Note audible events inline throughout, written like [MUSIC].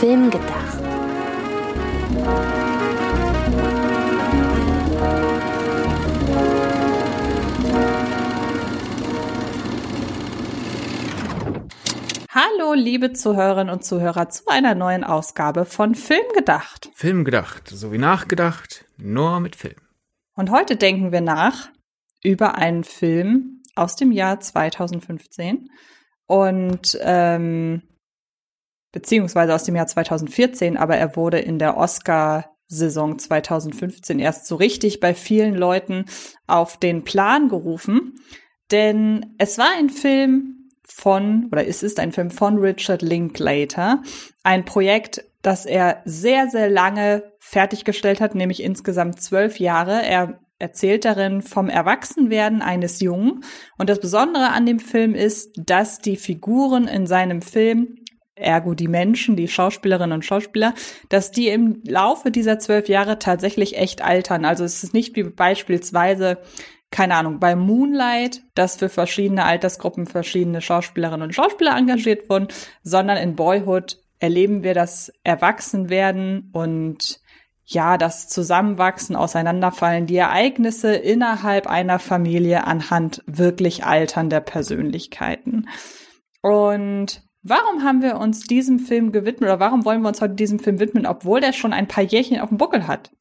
Film gedacht. Hallo, liebe Zuhörerinnen und Zuhörer, zu einer neuen Ausgabe von Film gedacht. Film gedacht, so wie nachgedacht, nur mit Film. Und heute denken wir nach über einen Film aus dem Jahr 2015 und ähm, beziehungsweise aus dem Jahr 2014, aber er wurde in der Oscar-Saison 2015 erst so richtig bei vielen Leuten auf den Plan gerufen. Denn es war ein Film von, oder es ist ein Film von Richard Linklater, ein Projekt, das er sehr, sehr lange fertiggestellt hat, nämlich insgesamt zwölf Jahre. Er erzählt darin vom Erwachsenwerden eines Jungen. Und das Besondere an dem Film ist, dass die Figuren in seinem Film ergo die Menschen, die Schauspielerinnen und Schauspieler, dass die im Laufe dieser zwölf Jahre tatsächlich echt altern. Also es ist nicht wie beispielsweise, keine Ahnung, bei Moonlight, dass für verschiedene Altersgruppen verschiedene Schauspielerinnen und Schauspieler engagiert wurden, sondern in Boyhood erleben wir das Erwachsenwerden und ja, das Zusammenwachsen, Auseinanderfallen, die Ereignisse innerhalb einer Familie anhand wirklich alternder Persönlichkeiten. Und Warum haben wir uns diesem Film gewidmet oder warum wollen wir uns heute diesem Film widmen, obwohl der schon ein paar Jährchen auf dem Buckel hat?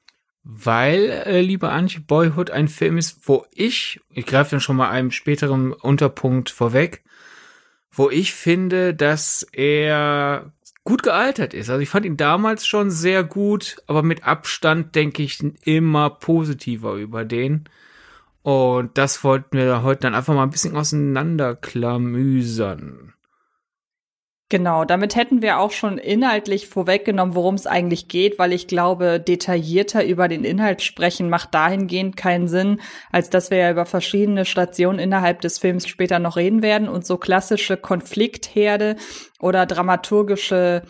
Weil, äh, liebe Antje, Boyhood ein Film ist, wo ich, ich greife dann schon mal einem späteren Unterpunkt vorweg, wo ich finde, dass er gut gealtert ist. Also ich fand ihn damals schon sehr gut, aber mit Abstand denke ich immer positiver über den. Und das wollten wir heute dann einfach mal ein bisschen auseinanderklamüsern. Genau, damit hätten wir auch schon inhaltlich vorweggenommen, worum es eigentlich geht, weil ich glaube, detaillierter über den Inhalt sprechen macht dahingehend keinen Sinn, als dass wir ja über verschiedene Stationen innerhalb des Films später noch reden werden und so klassische Konfliktherde oder dramaturgische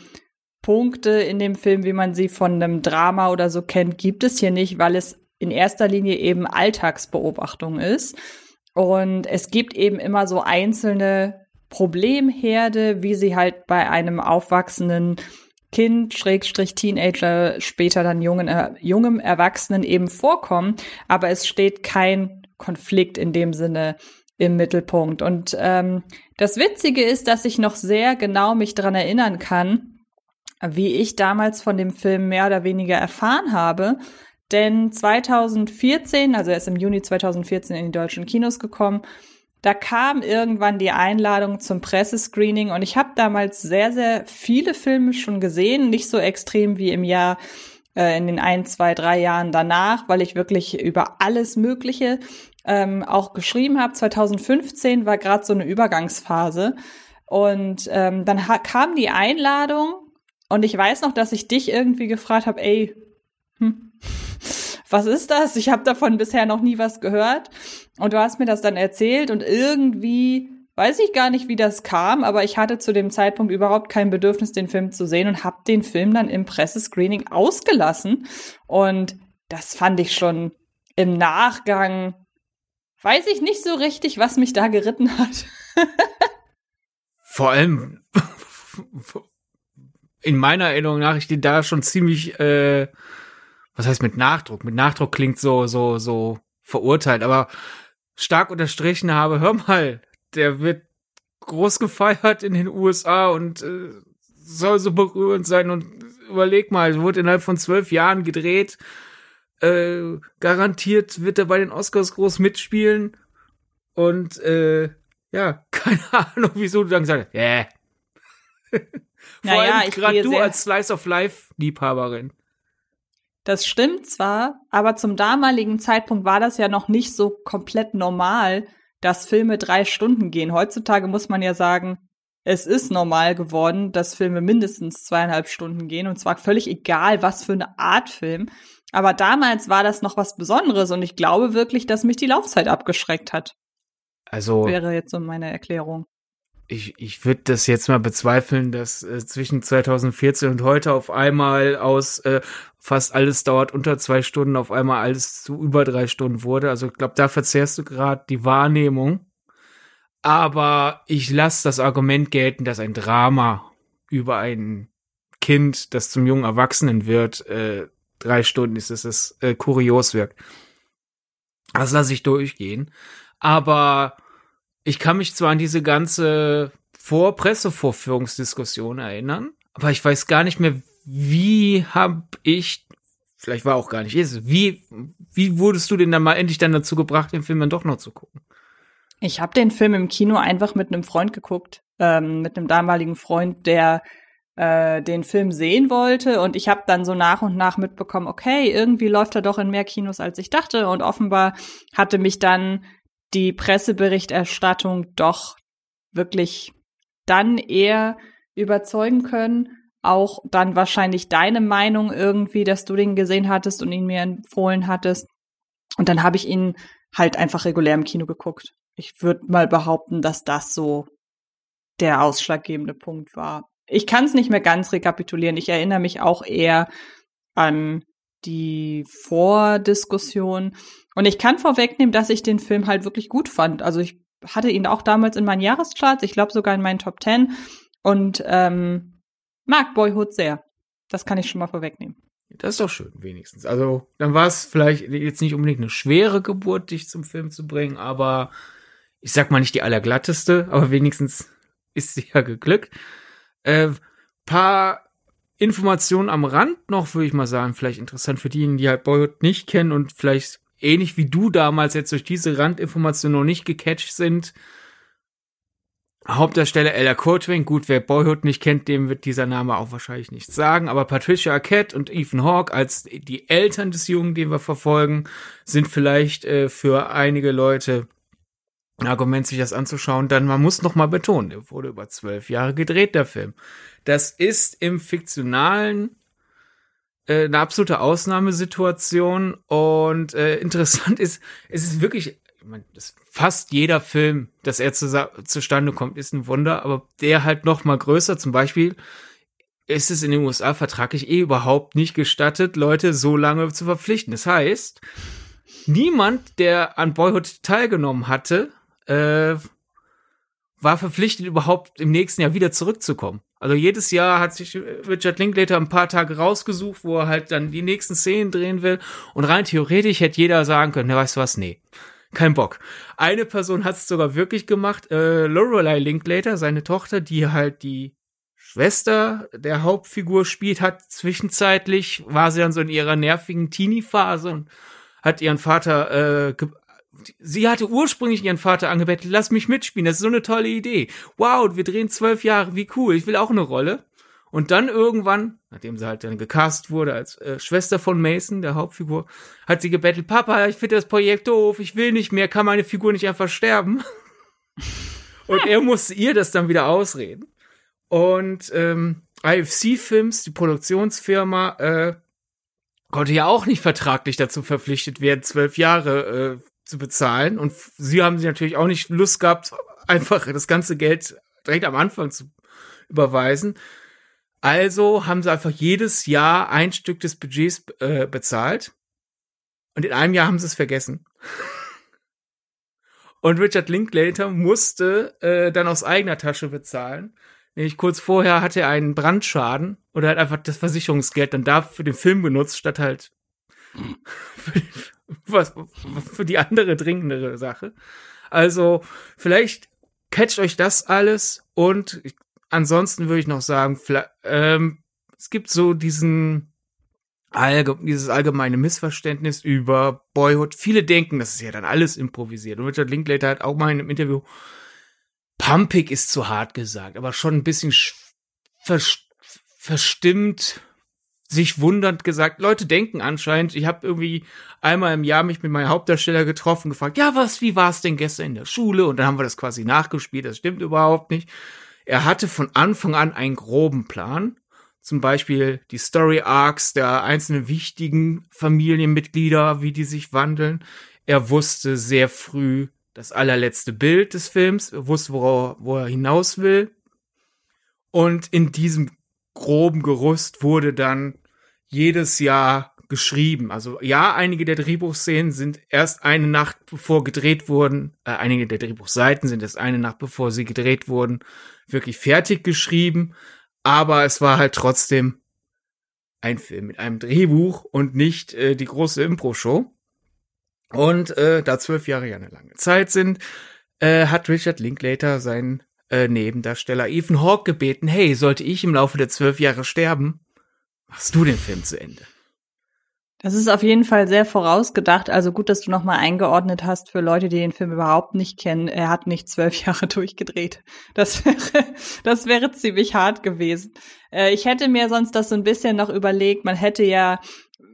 Punkte in dem Film, wie man sie von einem Drama oder so kennt, gibt es hier nicht, weil es in erster Linie eben Alltagsbeobachtung ist. Und es gibt eben immer so einzelne Problemherde, wie sie halt bei einem aufwachsenden Kind, Schrägstrich Teenager, später dann jungen, äh, jungem Erwachsenen eben vorkommen. Aber es steht kein Konflikt in dem Sinne im Mittelpunkt. Und ähm, das Witzige ist, dass ich noch sehr genau mich dran erinnern kann, wie ich damals von dem Film mehr oder weniger erfahren habe. Denn 2014, also er ist im Juni 2014 in die deutschen Kinos gekommen, da kam irgendwann die Einladung zum Pressescreening und ich habe damals sehr, sehr viele Filme schon gesehen, nicht so extrem wie im Jahr äh, in den ein, zwei, drei Jahren danach, weil ich wirklich über alles Mögliche ähm, auch geschrieben habe. 2015 war gerade so eine Übergangsphase und ähm, dann kam die Einladung und ich weiß noch, dass ich dich irgendwie gefragt habe, ey, hm, was ist das? Ich habe davon bisher noch nie was gehört. Und du hast mir das dann erzählt und irgendwie weiß ich gar nicht, wie das kam, aber ich hatte zu dem Zeitpunkt überhaupt kein Bedürfnis, den Film zu sehen und habe den Film dann im Pressescreening ausgelassen. Und das fand ich schon im Nachgang, weiß ich nicht so richtig, was mich da geritten hat. Vor allem [LAUGHS] in meiner Erinnerung nach, ich den da schon ziemlich, äh, was heißt mit Nachdruck? Mit Nachdruck klingt so, so, so verurteilt, aber stark unterstrichen habe, hör mal, der wird groß gefeiert in den USA und äh, soll so berührend sein und überleg mal, wurde innerhalb von zwölf Jahren gedreht, äh, garantiert wird er bei den Oscars groß mitspielen und äh, ja, [LAUGHS] keine Ahnung, wieso du dann gesagt hast, yeah. [LAUGHS] Vor naja, allem gerade du als Slice of Life Liebhaberin. Das stimmt zwar, aber zum damaligen Zeitpunkt war das ja noch nicht so komplett normal, dass Filme drei Stunden gehen. Heutzutage muss man ja sagen, es ist normal geworden, dass Filme mindestens zweieinhalb Stunden gehen und zwar völlig egal, was für eine Art Film. Aber damals war das noch was Besonderes und ich glaube wirklich, dass mich die Laufzeit abgeschreckt hat. Also wäre jetzt so meine Erklärung ich, ich würde das jetzt mal bezweifeln, dass äh, zwischen 2014 und heute auf einmal aus äh, fast alles dauert unter zwei Stunden, auf einmal alles zu über drei Stunden wurde. Also ich glaube, da verzehrst du gerade die Wahrnehmung. Aber ich lasse das Argument gelten, dass ein Drama über einen Kind, das zum jungen Erwachsenen wird, äh, drei Stunden ist, dass es äh, kurios wirkt. Das lasse ich durchgehen. Aber ich kann mich zwar an diese ganze Vor-Pressevorführungsdiskussion erinnern, aber ich weiß gar nicht mehr, wie habe ich, vielleicht war auch gar nicht ist, wie, wie wurdest du denn dann mal endlich dann dazu gebracht, den Film dann doch noch zu gucken? Ich habe den Film im Kino einfach mit einem Freund geguckt, ähm, mit einem damaligen Freund, der äh, den Film sehen wollte und ich habe dann so nach und nach mitbekommen, okay, irgendwie läuft er doch in mehr Kinos als ich dachte und offenbar hatte mich dann die Presseberichterstattung doch wirklich dann eher überzeugen können. Auch dann wahrscheinlich deine Meinung irgendwie, dass du den gesehen hattest und ihn mir empfohlen hattest. Und dann habe ich ihn halt einfach regulär im Kino geguckt. Ich würde mal behaupten, dass das so der ausschlaggebende Punkt war ich kann es nicht mehr ganz rekapitulieren. Ich erinnere mich auch eher an die Vordiskussion. Und ich kann vorwegnehmen, dass ich den Film halt wirklich gut fand. Also ich hatte ihn auch damals in meinen Jahrescharts, ich glaube sogar in meinen Top Ten und ähm, mag Boyhood sehr. Das kann ich schon mal vorwegnehmen. Das ist doch schön, wenigstens. Also, dann war es vielleicht jetzt nicht unbedingt eine schwere Geburt, dich zum Film zu bringen, aber ich sag mal nicht die allerglatteste, aber wenigstens ist sie ja geglückt. Äh, paar Informationen am Rand noch, würde ich mal sagen, vielleicht interessant für diejenigen, die halt Boyhood nicht kennen und vielleicht ähnlich wie du damals jetzt durch diese Randinformationen noch nicht gecatcht sind. Hauptdarsteller Ella Courtwain, gut, wer Boyhood nicht kennt, dem wird dieser Name auch wahrscheinlich nichts sagen, aber Patricia Arquette und Ethan Hawke als die Eltern des Jungen, den wir verfolgen, sind vielleicht äh, für einige Leute Argument, sich das anzuschauen, dann man muss noch mal betonen, der wurde über zwölf Jahre gedreht, der Film. Das ist im fiktionalen äh, eine absolute Ausnahmesituation und äh, [LAUGHS] interessant ist, es ist wirklich, ich meine, fast jeder Film, dass er zu, zustande kommt, ist ein Wunder, aber der halt noch mal größer, zum Beispiel ist es in den USA vertraglich eh überhaupt nicht gestattet, Leute so lange zu verpflichten. Das heißt, niemand, der an Boyhood teilgenommen hatte, äh, war verpflichtet, überhaupt im nächsten Jahr wieder zurückzukommen. Also jedes Jahr hat sich Richard Linklater ein paar Tage rausgesucht, wo er halt dann die nächsten Szenen drehen will. Und rein theoretisch hätte jeder sagen können, ne, weißt du was, nee, kein Bock. Eine Person hat es sogar wirklich gemacht, äh, Lorelei Linklater, seine Tochter, die halt die Schwester der Hauptfigur spielt, hat zwischenzeitlich, war sie dann so in ihrer nervigen Teenie-Phase und hat ihren Vater äh, sie hatte ursprünglich ihren Vater angebettelt, lass mich mitspielen, das ist so eine tolle Idee. Wow, wir drehen zwölf Jahre, wie cool, ich will auch eine Rolle. Und dann irgendwann, nachdem sie halt dann gecast wurde als äh, Schwester von Mason, der Hauptfigur, hat sie gebettelt, Papa, ich finde das Projekt doof, ich will nicht mehr, kann meine Figur nicht einfach sterben. [LAUGHS] Und er musste ihr das dann wieder ausreden. Und ähm, IFC Films, die Produktionsfirma, äh, konnte ja auch nicht vertraglich dazu verpflichtet werden, zwölf Jahre äh, zu bezahlen. Und sie haben sie natürlich auch nicht Lust gehabt, einfach das ganze Geld direkt am Anfang zu überweisen. Also haben sie einfach jedes Jahr ein Stück des Budgets äh, bezahlt. Und in einem Jahr haben sie es vergessen. [LAUGHS] Und Richard Linklater musste äh, dann aus eigener Tasche bezahlen. Nämlich kurz vorher hatte er einen Brandschaden oder hat einfach das Versicherungsgeld dann da für den Film benutzt, statt halt [LAUGHS] was für die andere dringendere Sache. Also vielleicht catcht euch das alles und ansonsten würde ich noch sagen, ähm, es gibt so diesen allge dieses allgemeine Missverständnis über Boyhood. Viele denken, das ist ja dann alles improvisiert. Und Richard Linklater hat auch mal in einem Interview, pumpig ist zu hart gesagt, aber schon ein bisschen verstimmt sich wundernd gesagt, Leute denken anscheinend, ich habe irgendwie einmal im Jahr mich mit meinem Hauptdarsteller getroffen, gefragt, ja, was, wie war es denn gestern in der Schule? Und dann haben wir das quasi nachgespielt, das stimmt überhaupt nicht. Er hatte von Anfang an einen groben Plan, zum Beispiel die Story Arcs der einzelnen wichtigen Familienmitglieder, wie die sich wandeln. Er wusste sehr früh das allerletzte Bild des Films, er wusste, wo wo er hinaus will. Und in diesem groben Gerüst wurde dann jedes Jahr geschrieben. Also ja, einige der Drehbuchszenen sind erst eine Nacht bevor gedreht wurden, äh, einige der Drehbuchseiten sind erst eine Nacht bevor sie gedreht wurden, wirklich fertig geschrieben. aber es war halt trotzdem ein Film mit einem Drehbuch und nicht äh, die große Impro-Show. Und äh, da zwölf Jahre ja eine lange Zeit sind, äh, hat Richard Linklater seinen äh, Nebendarsteller Ethan Hawke gebeten, hey, sollte ich im Laufe der zwölf Jahre sterben, machst du den Film zu Ende. Das ist auf jeden Fall sehr vorausgedacht. Also gut, dass du nochmal eingeordnet hast für Leute, die den Film überhaupt nicht kennen. Er hat nicht zwölf [LAUGHS] Jahre durchgedreht. Das wäre, das wäre ziemlich hart gewesen. Äh, ich hätte mir sonst das so ein bisschen noch überlegt. Man hätte ja,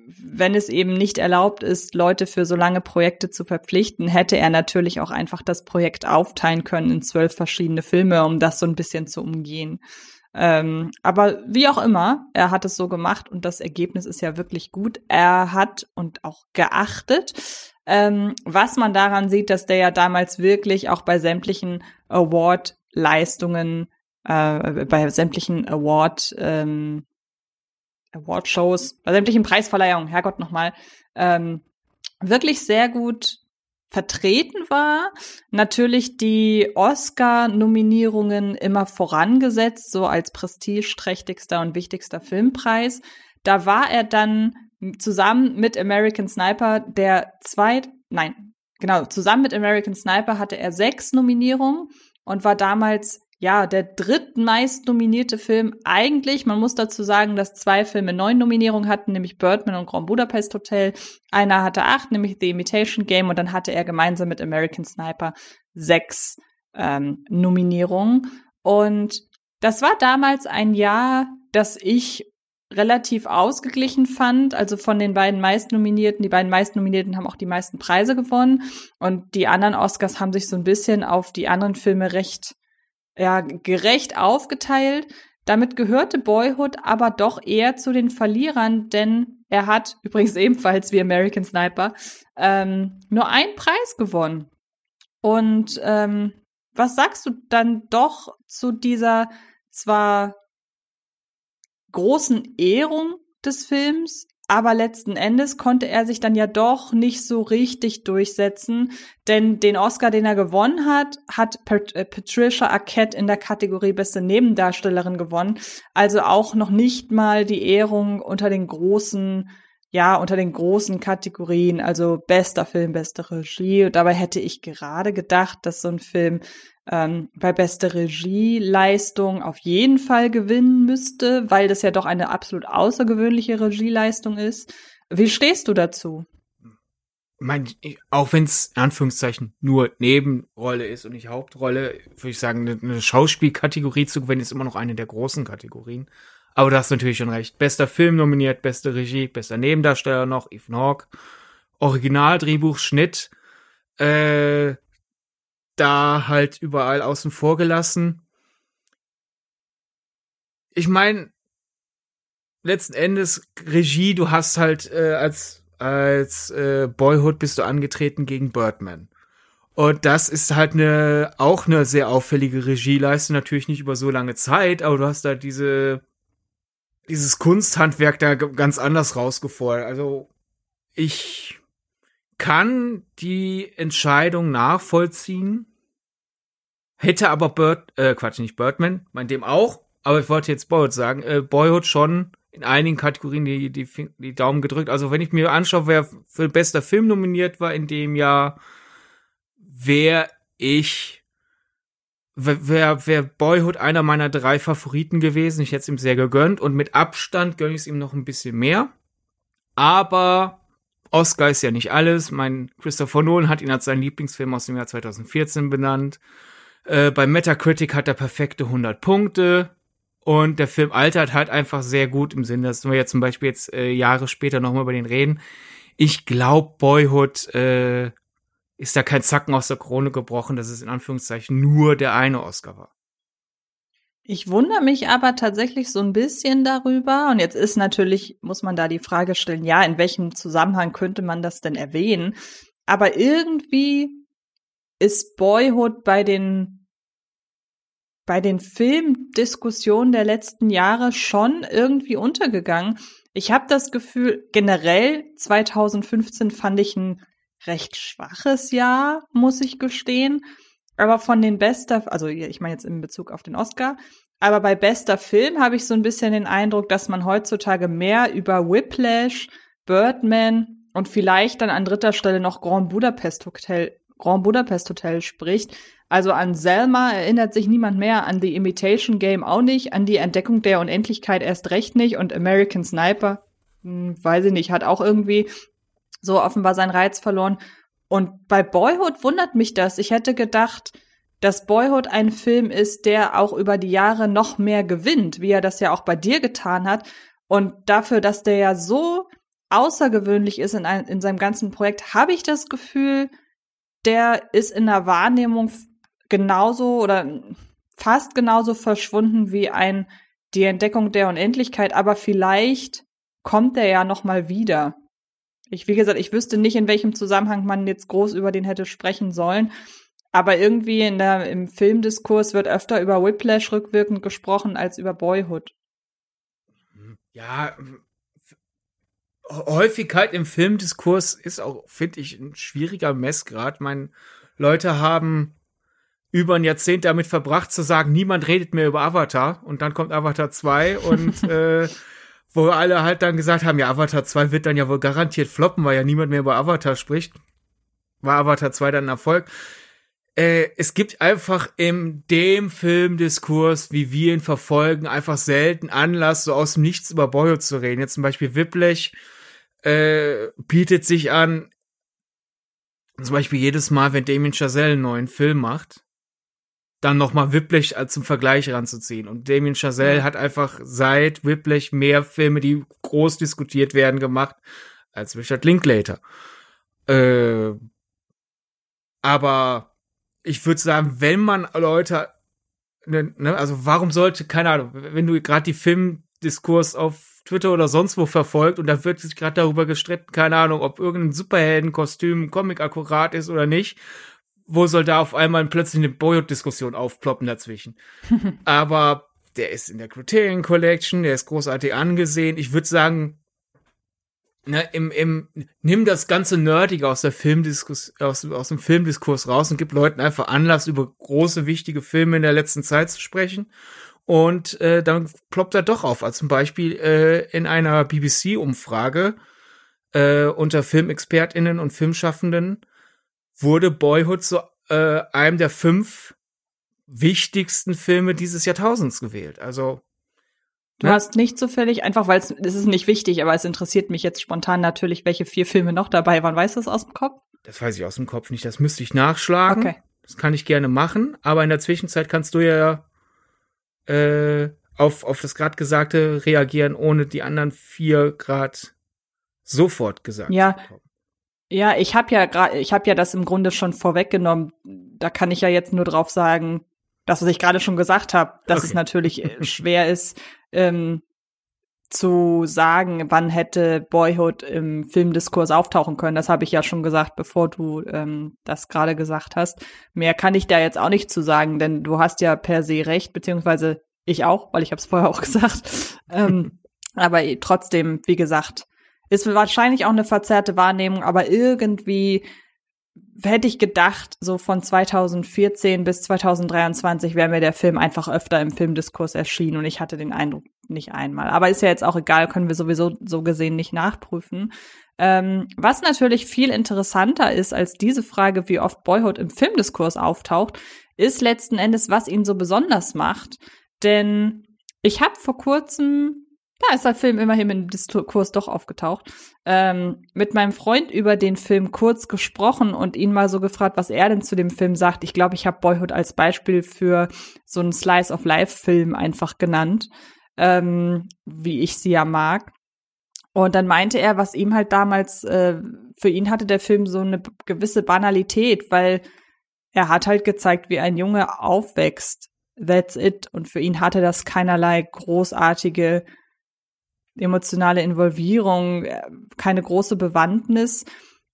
wenn es eben nicht erlaubt ist, Leute für so lange Projekte zu verpflichten, hätte er natürlich auch einfach das Projekt aufteilen können in zwölf verschiedene Filme, um das so ein bisschen zu umgehen. Ähm, aber wie auch immer, er hat es so gemacht und das Ergebnis ist ja wirklich gut. Er hat und auch geachtet, ähm, was man daran sieht, dass der ja damals wirklich auch bei sämtlichen Award-Leistungen, äh, bei sämtlichen Award, ähm, Award-Shows, bei sämtlichen Preisverleihungen, Herrgott nochmal, ähm, wirklich sehr gut vertreten war. Natürlich die Oscar-Nominierungen immer vorangesetzt, so als prestigeträchtigster und wichtigster Filmpreis. Da war er dann zusammen mit American Sniper der zweit, nein, genau, zusammen mit American Sniper hatte er sechs Nominierungen und war damals ja, der drittmeist nominierte Film eigentlich. Man muss dazu sagen, dass zwei Filme neun Nominierungen hatten, nämlich Birdman und Grand Budapest Hotel. Einer hatte acht, nämlich The Imitation Game, und dann hatte er gemeinsam mit American Sniper sechs ähm, Nominierungen. Und das war damals ein Jahr, das ich relativ ausgeglichen fand. Also von den beiden meistnominierten, die beiden meistnominierten haben auch die meisten Preise gewonnen. Und die anderen Oscars haben sich so ein bisschen auf die anderen Filme recht ja, gerecht aufgeteilt. Damit gehörte Boyhood aber doch eher zu den Verlierern, denn er hat [LAUGHS] übrigens ebenfalls wie American Sniper ähm, nur einen Preis gewonnen. Und ähm, was sagst du dann doch zu dieser zwar großen Ehrung des Films, aber letzten Endes konnte er sich dann ja doch nicht so richtig durchsetzen, denn den Oscar, den er gewonnen hat, hat äh, Patricia Arquette in der Kategorie beste Nebendarstellerin gewonnen. Also auch noch nicht mal die Ehrung unter den großen ja, unter den großen Kategorien, also bester Film, beste Regie. Und dabei hätte ich gerade gedacht, dass so ein Film ähm, bei beste Regieleistung auf jeden Fall gewinnen müsste, weil das ja doch eine absolut außergewöhnliche Regieleistung ist. Wie stehst du dazu? Mein, auch wenn es Anführungszeichen nur Nebenrolle ist und nicht Hauptrolle, würde ich sagen, eine Schauspielkategorie zu gewinnen ist immer noch eine der großen Kategorien. Aber du hast natürlich schon recht. Bester Film nominiert, beste Regie, bester Nebendarsteller noch, Ethan Hawke. Original, Drehbuch, Schnitt. Äh, da halt überall außen vor gelassen. Ich meine, letzten Endes Regie, du hast halt äh, als als äh, Boyhood bist du angetreten gegen Birdman. Und das ist halt eine auch eine sehr auffällige Regieleistung, natürlich nicht über so lange Zeit, aber du hast da diese dieses Kunsthandwerk da ganz anders rausgefordert. Also ich kann die Entscheidung nachvollziehen, hätte aber Bird, äh, Quatsch, nicht Birdman, mein dem auch, aber ich wollte jetzt Boyhood sagen, äh, Boyhood schon in einigen Kategorien die, die, die Daumen gedrückt. Also wenn ich mir anschaue, wer für bester Film nominiert war in dem Jahr, wäre ich wäre wär Boyhood einer meiner drei Favoriten gewesen. Ich hätte es ihm sehr gegönnt und mit Abstand gönne ich es ihm noch ein bisschen mehr. Aber Oscar ist ja nicht alles. Mein Christopher Nolan hat ihn als seinen Lieblingsfilm aus dem Jahr 2014 benannt. Äh, bei Metacritic hat er perfekte 100 Punkte. Und der Film altert halt einfach sehr gut im Sinne, dass wir ja zum Beispiel jetzt äh, Jahre später nochmal über den reden. Ich glaube, Boyhood äh, ist da kein Zacken aus der Krone gebrochen, dass es in Anführungszeichen nur der eine Oscar war. Ich wundere mich aber tatsächlich so ein bisschen darüber. Und jetzt ist natürlich, muss man da die Frage stellen, ja, in welchem Zusammenhang könnte man das denn erwähnen? Aber irgendwie ist Boyhood bei den, bei den Filmdiskussionen der letzten Jahre schon irgendwie untergegangen. Ich habe das Gefühl, generell 2015 fand ich ein recht schwaches Jahr, muss ich gestehen. Aber von den bester, also ich meine jetzt in Bezug auf den Oscar, Aber bei bester Film habe ich so ein bisschen den Eindruck, dass man heutzutage mehr über Whiplash, Birdman und vielleicht dann an dritter Stelle noch Grand Budapest Hotel, Grand Budapest Hotel spricht. Also an Selma erinnert sich niemand mehr, an The Imitation Game auch nicht, an die Entdeckung der Unendlichkeit erst recht nicht und American Sniper, hm, weiß ich nicht, hat auch irgendwie so offenbar seinen Reiz verloren. Und bei Boyhood wundert mich das. Ich hätte gedacht, dass Boyhood ein Film ist, der auch über die Jahre noch mehr gewinnt, wie er das ja auch bei dir getan hat. Und dafür, dass der ja so außergewöhnlich ist in, ein, in seinem ganzen Projekt, habe ich das Gefühl, der ist in der Wahrnehmung genauso oder fast genauso verschwunden wie ein die Entdeckung der Unendlichkeit, aber vielleicht kommt er ja noch mal wieder. Ich, wie gesagt, ich wüsste nicht, in welchem Zusammenhang man jetzt groß über den hätte sprechen sollen. Aber irgendwie in der, im Filmdiskurs wird öfter über Whiplash rückwirkend gesprochen als über Boyhood. Ja, Häufigkeit im Filmdiskurs ist auch, finde ich, ein schwieriger Messgrad. Meine Leute haben über ein Jahrzehnt damit verbracht zu sagen, niemand redet mehr über Avatar und dann kommt Avatar 2 und [LAUGHS] äh, wo alle halt dann gesagt haben, ja, Avatar 2 wird dann ja wohl garantiert floppen, weil ja niemand mehr über Avatar spricht. War Avatar 2 dann ein Erfolg? Äh, es gibt einfach in dem Filmdiskurs, wie wir ihn verfolgen, einfach selten Anlass, so aus dem Nichts über Boyhood zu reden. Jetzt zum Beispiel Whiplash äh, bietet sich an, zum Beispiel jedes Mal, wenn Damien Chazelle einen neuen Film macht, dann nochmal Whiplash als zum Vergleich ranzuziehen. Und Damien Chazelle hat einfach seit Whiplash mehr Filme, die groß diskutiert werden, gemacht, als Richard Linklater. Äh, aber ich würde sagen, wenn man Leute, ne, ne, also warum sollte, keine Ahnung, wenn du gerade die Filmdiskurs auf Twitter oder sonst wo verfolgt und da wird sich gerade darüber gestritten, keine Ahnung, ob irgendein Superheldenkostüm Comic akkurat ist oder nicht wo soll da auf einmal plötzlich eine Boyhood-Diskussion aufploppen dazwischen? [LAUGHS] Aber der ist in der Criterion Collection, der ist großartig angesehen. Ich würde sagen, ne, im, im, nimm das ganze Nerdige aus der Filmdiskus, aus, aus dem Filmdiskurs raus und gib Leuten einfach Anlass, über große, wichtige Filme in der letzten Zeit zu sprechen. Und äh, dann ploppt er doch auf, als zum Beispiel äh, in einer BBC-Umfrage äh, unter Filmexpertinnen und Filmschaffenden wurde Boyhood zu äh, einem der fünf wichtigsten Filme dieses Jahrtausends gewählt. Also Du ne? hast nicht zufällig, einfach weil es ist nicht wichtig, aber es interessiert mich jetzt spontan natürlich, welche vier Filme noch dabei waren. Weißt du das aus dem Kopf? Das weiß ich aus dem Kopf nicht. Das müsste ich nachschlagen. Okay. Das kann ich gerne machen. Aber in der Zwischenzeit kannst du ja äh, auf, auf das gerade Gesagte reagieren, ohne die anderen vier Grad sofort gesagt ja. Ja, ich habe ja gerade, ich habe ja das im Grunde schon vorweggenommen. Da kann ich ja jetzt nur drauf sagen, das, was ich gerade schon gesagt habe, dass okay. es natürlich äh, [LAUGHS] schwer ist, ähm, zu sagen, wann hätte Boyhood im Filmdiskurs auftauchen können. Das habe ich ja schon gesagt, bevor du ähm, das gerade gesagt hast. Mehr kann ich da jetzt auch nicht zu sagen, denn du hast ja per se recht, beziehungsweise ich auch, weil ich habe es vorher auch [LAUGHS] gesagt. ähm, [LAUGHS] aber trotzdem, wie gesagt, ist wahrscheinlich auch eine verzerrte Wahrnehmung, aber irgendwie hätte ich gedacht, so von 2014 bis 2023 wäre mir der Film einfach öfter im Filmdiskurs erschienen und ich hatte den Eindruck nicht einmal. Aber ist ja jetzt auch egal, können wir sowieso so gesehen nicht nachprüfen. Ähm, was natürlich viel interessanter ist als diese Frage, wie oft Boyhood im Filmdiskurs auftaucht, ist letzten Endes, was ihn so besonders macht. Denn ich habe vor kurzem da ist der Film immerhin im Diskurs doch aufgetaucht. Ähm, mit meinem Freund über den Film kurz gesprochen und ihn mal so gefragt, was er denn zu dem Film sagt. Ich glaube, ich habe Boyhood als Beispiel für so einen Slice of Life-Film einfach genannt, ähm, wie ich sie ja mag. Und dann meinte er, was ihm halt damals, äh, für ihn hatte der Film so eine gewisse Banalität, weil er hat halt gezeigt, wie ein Junge aufwächst. That's it. Und für ihn hatte das keinerlei großartige emotionale Involvierung, äh, keine große Bewandtnis.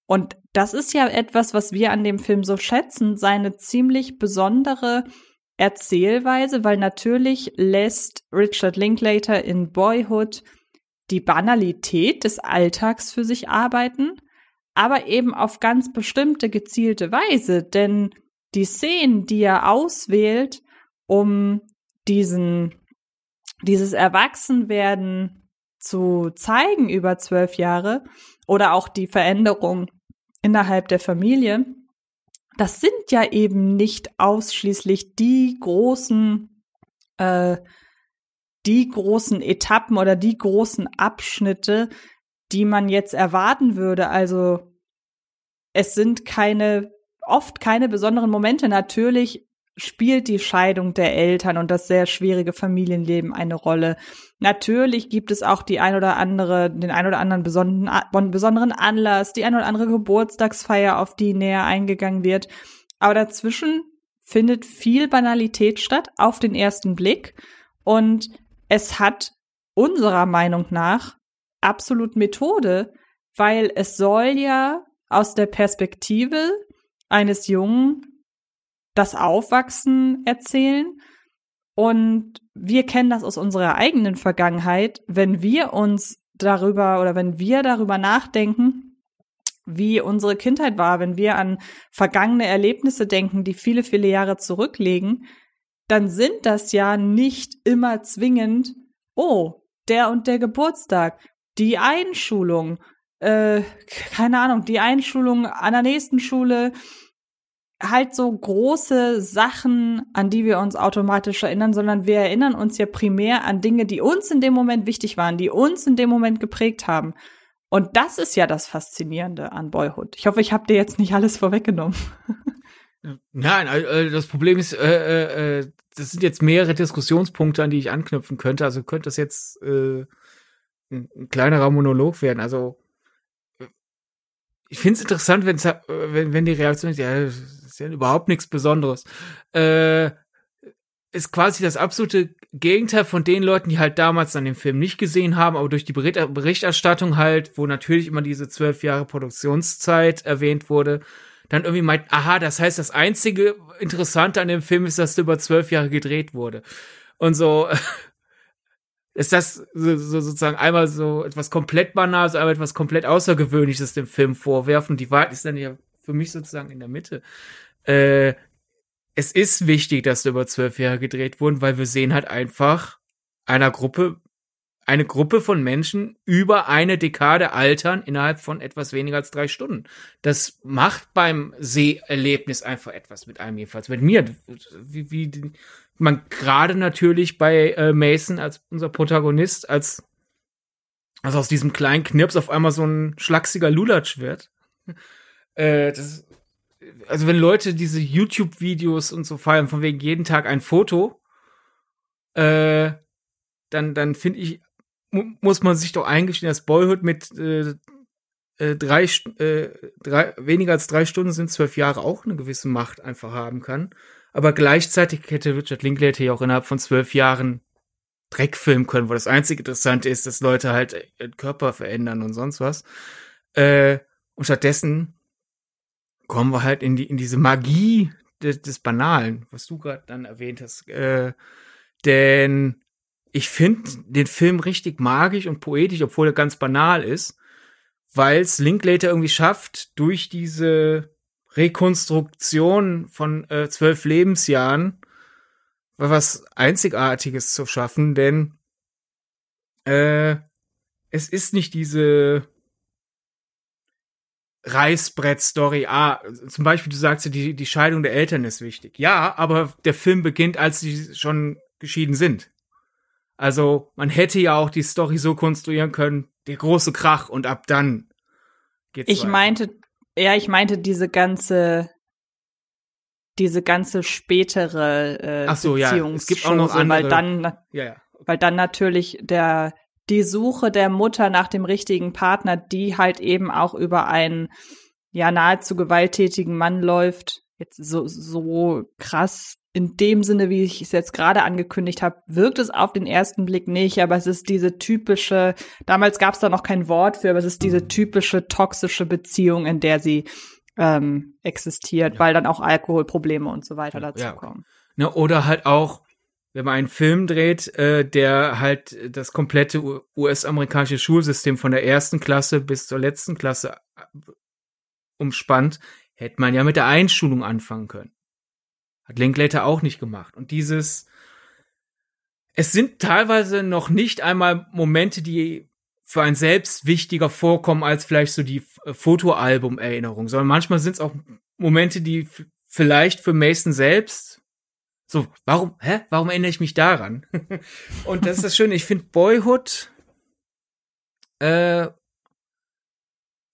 Und das ist ja etwas, was wir an dem Film so schätzen, seine ziemlich besondere Erzählweise, weil natürlich lässt Richard Linklater in Boyhood die Banalität des Alltags für sich arbeiten, aber eben auf ganz bestimmte gezielte Weise, denn die Szenen, die er auswählt, um diesen dieses Erwachsenwerden zu zeigen über zwölf Jahre oder auch die Veränderung innerhalb der Familie, das sind ja eben nicht ausschließlich die großen, äh, die großen Etappen oder die großen Abschnitte, die man jetzt erwarten würde. Also es sind keine, oft keine besonderen Momente. Natürlich spielt die Scheidung der Eltern und das sehr schwierige Familienleben eine Rolle. Natürlich gibt es auch die ein oder andere, den ein oder anderen besonderen, besonderen Anlass, die ein oder andere Geburtstagsfeier, auf die näher eingegangen wird. Aber dazwischen findet viel Banalität statt auf den ersten Blick und es hat unserer Meinung nach absolut Methode, weil es soll ja aus der Perspektive eines Jungen das Aufwachsen erzählen. Und wir kennen das aus unserer eigenen Vergangenheit, wenn wir uns darüber oder wenn wir darüber nachdenken, wie unsere Kindheit war, wenn wir an vergangene Erlebnisse denken, die viele, viele Jahre zurücklegen, dann sind das ja nicht immer zwingend, oh, der und der Geburtstag, die Einschulung, äh, keine Ahnung, die Einschulung an der nächsten Schule, halt so große Sachen, an die wir uns automatisch erinnern, sondern wir erinnern uns ja primär an Dinge, die uns in dem Moment wichtig waren, die uns in dem Moment geprägt haben. Und das ist ja das Faszinierende an Boyhood. Ich hoffe, ich habe dir jetzt nicht alles vorweggenommen. Nein, äh, das Problem ist, äh, äh, das sind jetzt mehrere Diskussionspunkte, an die ich anknüpfen könnte. Also könnte das jetzt äh, ein, ein kleinerer Monolog werden. Also ich finde es interessant, wenn's, äh, wenn, wenn die Reaktion ist, ja, ja überhaupt nichts Besonderes. Äh, ist quasi das absolute Gegenteil von den Leuten, die halt damals dann den Film nicht gesehen haben, aber durch die Berichterstattung halt, wo natürlich immer diese zwölf Jahre Produktionszeit erwähnt wurde, dann irgendwie meint, aha, das heißt, das einzige Interessante an dem Film ist, dass er über zwölf Jahre gedreht wurde. Und so [LAUGHS] ist das so, so sozusagen einmal so etwas komplett Banales, einmal etwas komplett Außergewöhnliches dem Film vorwerfen. Die Wahrheit ist dann ja für mich sozusagen in der Mitte. Äh, es ist wichtig, dass da über zwölf Jahre gedreht wurden, weil wir sehen halt einfach einer Gruppe eine Gruppe von Menschen über eine Dekade altern innerhalb von etwas weniger als drei Stunden. Das macht beim Seherlebnis einfach etwas mit einem, jedenfalls mit mir. Wie, wie man gerade natürlich bei äh, Mason als unser Protagonist, als, als aus diesem kleinen Knirps auf einmal so ein schlachsiger Lulatsch wird. [LAUGHS] Äh, das, also wenn Leute diese YouTube-Videos und so feiern, von wegen jeden Tag ein Foto, äh, dann, dann finde ich, muss man sich doch eingestehen, dass Boyhood mit äh, äh, drei, äh, drei, weniger als drei Stunden sind zwölf Jahre auch eine gewisse Macht einfach haben kann. Aber gleichzeitig hätte Richard Linklater ja auch innerhalb von zwölf Jahren Dreck filmen können, wo das einzige Interessante ist, dass Leute halt ihren Körper verändern und sonst was. Äh, und stattdessen kommen wir halt in die in diese Magie des, des Banalen, was du gerade dann erwähnt hast. Äh, denn ich finde den Film richtig magisch und poetisch, obwohl er ganz banal ist, weil es Linklater irgendwie schafft, durch diese Rekonstruktion von äh, zwölf Lebensjahren was Einzigartiges zu schaffen, denn äh, es ist nicht diese Reißbrett-Story. Ah, zum Beispiel, du sagst ja, die, die Scheidung der Eltern ist wichtig. Ja, aber der Film beginnt, als sie schon geschieden sind. Also man hätte ja auch die Story so konstruieren können, der große Krach und ab dann geht's Ich weiter. meinte, ja, ich meinte diese ganze diese ganze spätere äh, Ach so, ja, es gibt auch noch andere, weil dann ja, ja. weil dann natürlich der die Suche der Mutter nach dem richtigen Partner, die halt eben auch über einen ja nahezu gewalttätigen Mann läuft, jetzt so so krass in dem Sinne, wie ich es jetzt gerade angekündigt habe, wirkt es auf den ersten Blick nicht, aber es ist diese typische, damals gab es da noch kein Wort für, aber es ist diese typische toxische Beziehung, in der sie ähm, existiert, ja. weil dann auch Alkoholprobleme und so weiter dazu ja, kommen. Ne, oder halt auch, wenn man einen Film dreht, äh, der halt das komplette US-amerikanische Schulsystem von der ersten Klasse bis zur letzten Klasse äh, umspannt, hätte man ja mit der Einschulung anfangen können. Hat Linklater auch nicht gemacht. Und dieses, es sind teilweise noch nicht einmal Momente, die für ein selbst wichtiger vorkommen als vielleicht so die Fotoalbum-Erinnerung, sondern manchmal sind es auch Momente, die vielleicht für Mason selbst so, warum, hä? Warum erinnere ich mich daran? [LAUGHS] und das ist das Schöne, ich finde Boyhood äh,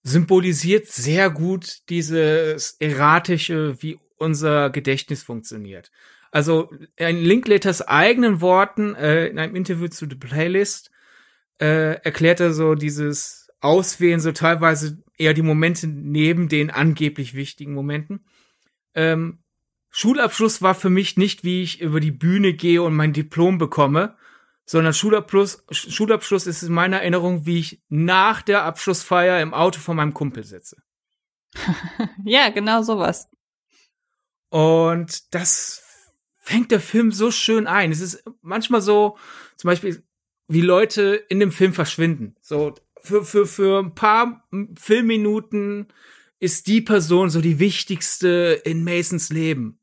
symbolisiert sehr gut dieses erratische, wie unser Gedächtnis funktioniert. Also in Linklaters eigenen Worten äh, in einem Interview zu The Playlist äh, erklärt er so dieses Auswählen so teilweise eher die Momente neben den angeblich wichtigen Momenten. Ähm, Schulabschluss war für mich nicht, wie ich über die Bühne gehe und mein Diplom bekomme, sondern Schulabschluss, Schulabschluss ist in meiner Erinnerung, wie ich nach der Abschlussfeier im Auto von meinem Kumpel sitze. [LAUGHS] ja, genau sowas. Und das fängt der Film so schön ein. Es ist manchmal so, zum Beispiel, wie Leute in dem Film verschwinden. So, für, für, für ein paar Filmminuten ist die Person so die wichtigste in Masons Leben.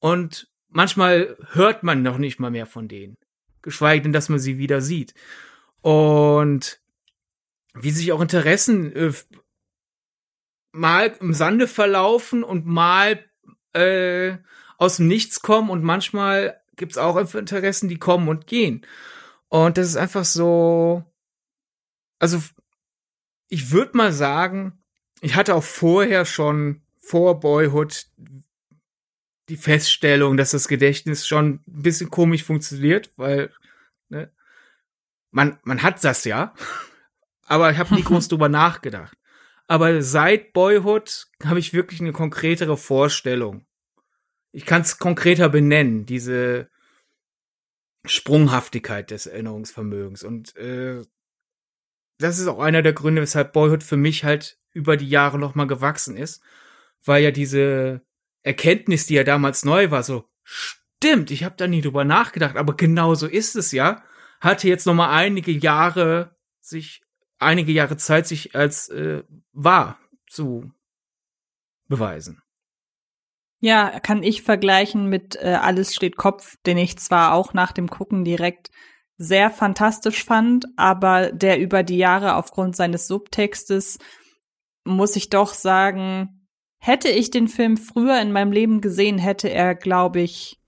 Und manchmal hört man noch nicht mal mehr von denen. Geschweige denn, dass man sie wieder sieht. Und wie sich auch Interessen äh, mal im Sande verlaufen und mal äh, aus dem Nichts kommen und manchmal gibt's auch Interessen, die kommen und gehen. Und das ist einfach so, also ich würde mal sagen, ich hatte auch vorher schon vor Boyhood die Feststellung, dass das Gedächtnis schon ein bisschen komisch funktioniert, weil ne, man, man hat das ja, [LAUGHS] aber ich habe nie groß [LAUGHS] drüber nachgedacht. Aber seit Boyhood habe ich wirklich eine konkretere Vorstellung. Ich kann es konkreter benennen, diese Sprunghaftigkeit des Erinnerungsvermögens. Und äh, das ist auch einer der Gründe, weshalb Boyhood für mich halt über die Jahre nochmal gewachsen ist, weil ja diese Erkenntnis, die ja damals neu war, so stimmt, ich habe da nie drüber nachgedacht, aber genau so ist es ja, hatte jetzt noch mal einige Jahre sich einige Jahre Zeit sich als äh, wahr zu beweisen. Ja, kann ich vergleichen mit äh, Alles steht Kopf, den ich zwar auch nach dem Gucken direkt sehr fantastisch fand, aber der über die Jahre aufgrund seines Subtextes muss ich doch sagen, Hätte ich den Film früher in meinem Leben gesehen, hätte er, glaube ich,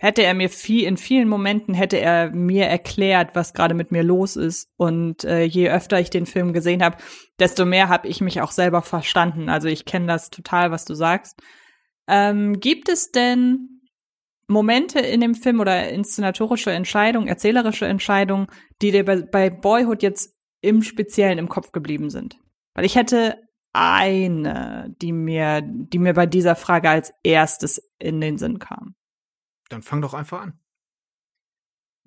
hätte er mir viel, in vielen Momenten hätte er mir erklärt, was gerade mit mir los ist. Und äh, je öfter ich den Film gesehen habe, desto mehr habe ich mich auch selber verstanden. Also ich kenne das total, was du sagst. Ähm, gibt es denn Momente in dem Film oder inszenatorische Entscheidungen, erzählerische Entscheidungen, die dir bei, bei Boyhood jetzt im Speziellen im Kopf geblieben sind? Weil ich hätte eine, die mir, die mir bei dieser Frage als erstes in den Sinn kam. Dann fang doch einfach an.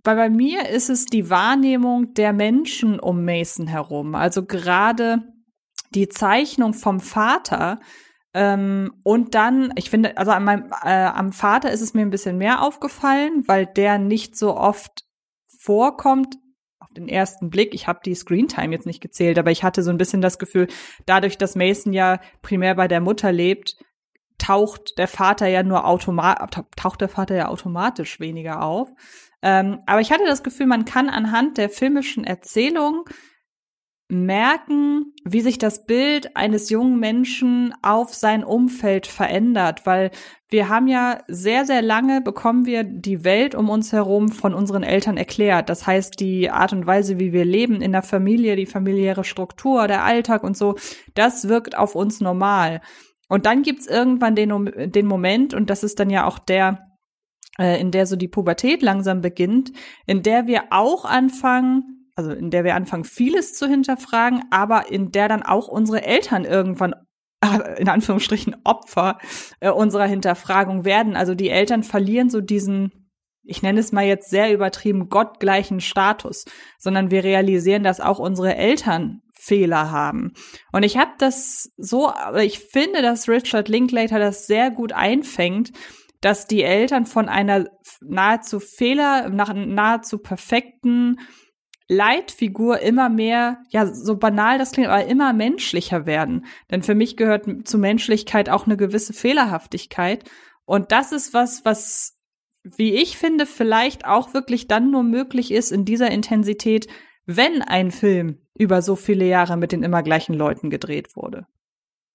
Weil bei mir ist es die Wahrnehmung der Menschen um Mason herum. Also gerade die Zeichnung vom Vater, ähm, und dann, ich finde, also an meinem, äh, am Vater ist es mir ein bisschen mehr aufgefallen, weil der nicht so oft vorkommt den ersten Blick, ich habe die Screentime jetzt nicht gezählt, aber ich hatte so ein bisschen das Gefühl, dadurch, dass Mason ja primär bei der Mutter lebt, taucht der Vater ja nur automatisch, taucht der Vater ja automatisch weniger auf. Ähm, aber ich hatte das Gefühl, man kann anhand der filmischen Erzählung merken, wie sich das Bild eines jungen Menschen auf sein Umfeld verändert, weil wir haben ja sehr, sehr lange bekommen wir die Welt um uns herum von unseren Eltern erklärt. Das heißt, die Art und Weise, wie wir leben in der Familie, die familiäre Struktur, der Alltag und so, das wirkt auf uns normal. Und dann gibt's irgendwann den, den Moment, und das ist dann ja auch der, äh, in der so die Pubertät langsam beginnt, in der wir auch anfangen, also in der wir anfangen, vieles zu hinterfragen, aber in der dann auch unsere Eltern irgendwann in Anführungsstrichen Opfer äh, unserer Hinterfragung werden. Also die Eltern verlieren so diesen, ich nenne es mal jetzt sehr übertrieben, gottgleichen Status, sondern wir realisieren, dass auch unsere Eltern Fehler haben. Und ich habe das so, ich finde, dass Richard Linklater das sehr gut einfängt, dass die Eltern von einer nahezu Fehler, nach nahezu perfekten Leitfigur immer mehr, ja, so banal das klingt, aber immer menschlicher werden. Denn für mich gehört zu Menschlichkeit auch eine gewisse Fehlerhaftigkeit. Und das ist was, was wie ich finde, vielleicht auch wirklich dann nur möglich ist in dieser Intensität, wenn ein Film über so viele Jahre mit den immer gleichen Leuten gedreht wurde.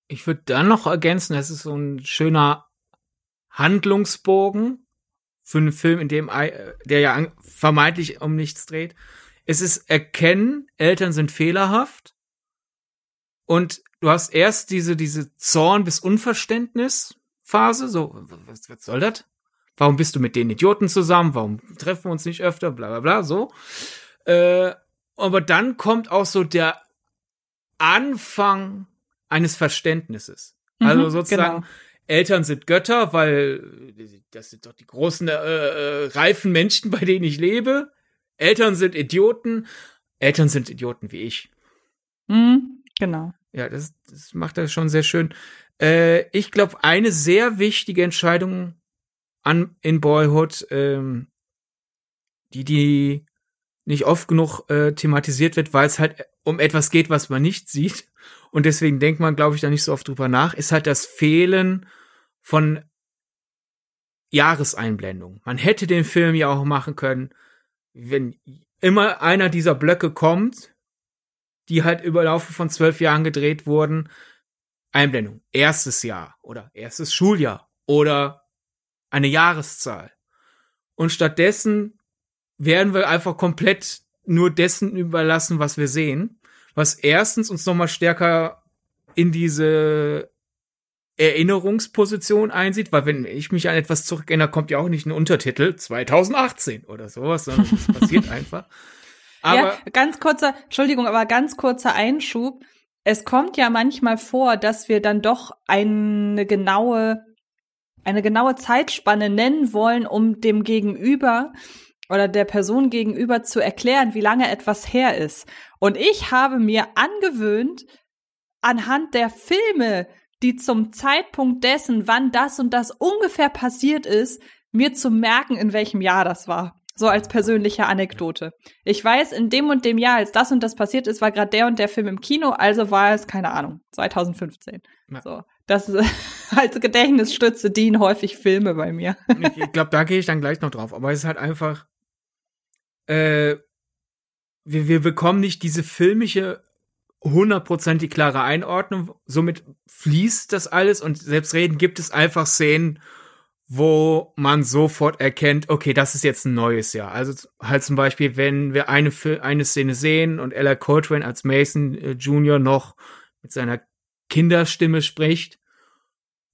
Ich würde dann noch ergänzen, es ist so ein schöner Handlungsbogen für einen Film, in dem der ja vermeintlich um nichts dreht. Es ist erkennen, Eltern sind fehlerhaft und du hast erst diese diese Zorn bis Unverständnis Phase, so was, was soll das? Warum bist du mit den Idioten zusammen? Warum treffen wir uns nicht öfter? Bla bla bla so. Äh, aber dann kommt auch so der Anfang eines Verständnisses. Mhm, also sozusagen, genau. Eltern sind Götter, weil das sind doch die großen äh, äh, reifen Menschen, bei denen ich lebe. Eltern sind Idioten. Eltern sind Idioten wie ich. Mhm, genau. Ja, das, das macht er schon sehr schön. Äh, ich glaube, eine sehr wichtige Entscheidung an in Boyhood, ähm, die die nicht oft genug äh, thematisiert wird, weil es halt um etwas geht, was man nicht sieht. Und deswegen denkt man, glaube ich, da nicht so oft drüber nach, ist halt das Fehlen von Jahreseinblendung. Man hätte den Film ja auch machen können, wenn immer einer dieser Blöcke kommt, die halt über Laufe von zwölf Jahren gedreht wurden, Einblendung, erstes Jahr oder erstes Schuljahr oder eine Jahreszahl. Und stattdessen werden wir einfach komplett nur dessen überlassen, was wir sehen, was erstens uns nochmal stärker in diese Erinnerungsposition einsieht, weil wenn ich mich an etwas zurückerinnere, kommt ja auch nicht ein Untertitel 2018 oder sowas, sondern es [LAUGHS] passiert einfach. Aber ja, ganz kurzer, Entschuldigung, aber ganz kurzer Einschub. Es kommt ja manchmal vor, dass wir dann doch eine genaue, eine genaue Zeitspanne nennen wollen, um dem Gegenüber oder der Person gegenüber zu erklären, wie lange etwas her ist. Und ich habe mir angewöhnt, anhand der Filme, die zum Zeitpunkt dessen, wann das und das ungefähr passiert ist, mir zu merken, in welchem Jahr das war. So als persönliche Anekdote. Ich weiß, in dem und dem Jahr, als das und das passiert ist, war gerade der und der Film im Kino, also war es, keine Ahnung, 2015. Ja. So. Das ist, [LAUGHS] als Gedächtnisstütze dienen häufig Filme bei mir. ich, ich glaube, da gehe ich dann gleich noch drauf. Aber es ist halt einfach, äh, wir, wir bekommen nicht diese filmische hundertprozentig klare Einordnung. Somit fließt das alles und selbstredend gibt es einfach Szenen, wo man sofort erkennt, okay, das ist jetzt ein neues Jahr. Also halt zum Beispiel, wenn wir eine, eine Szene sehen und Ella Coltrane als Mason äh, Jr. noch mit seiner Kinderstimme spricht.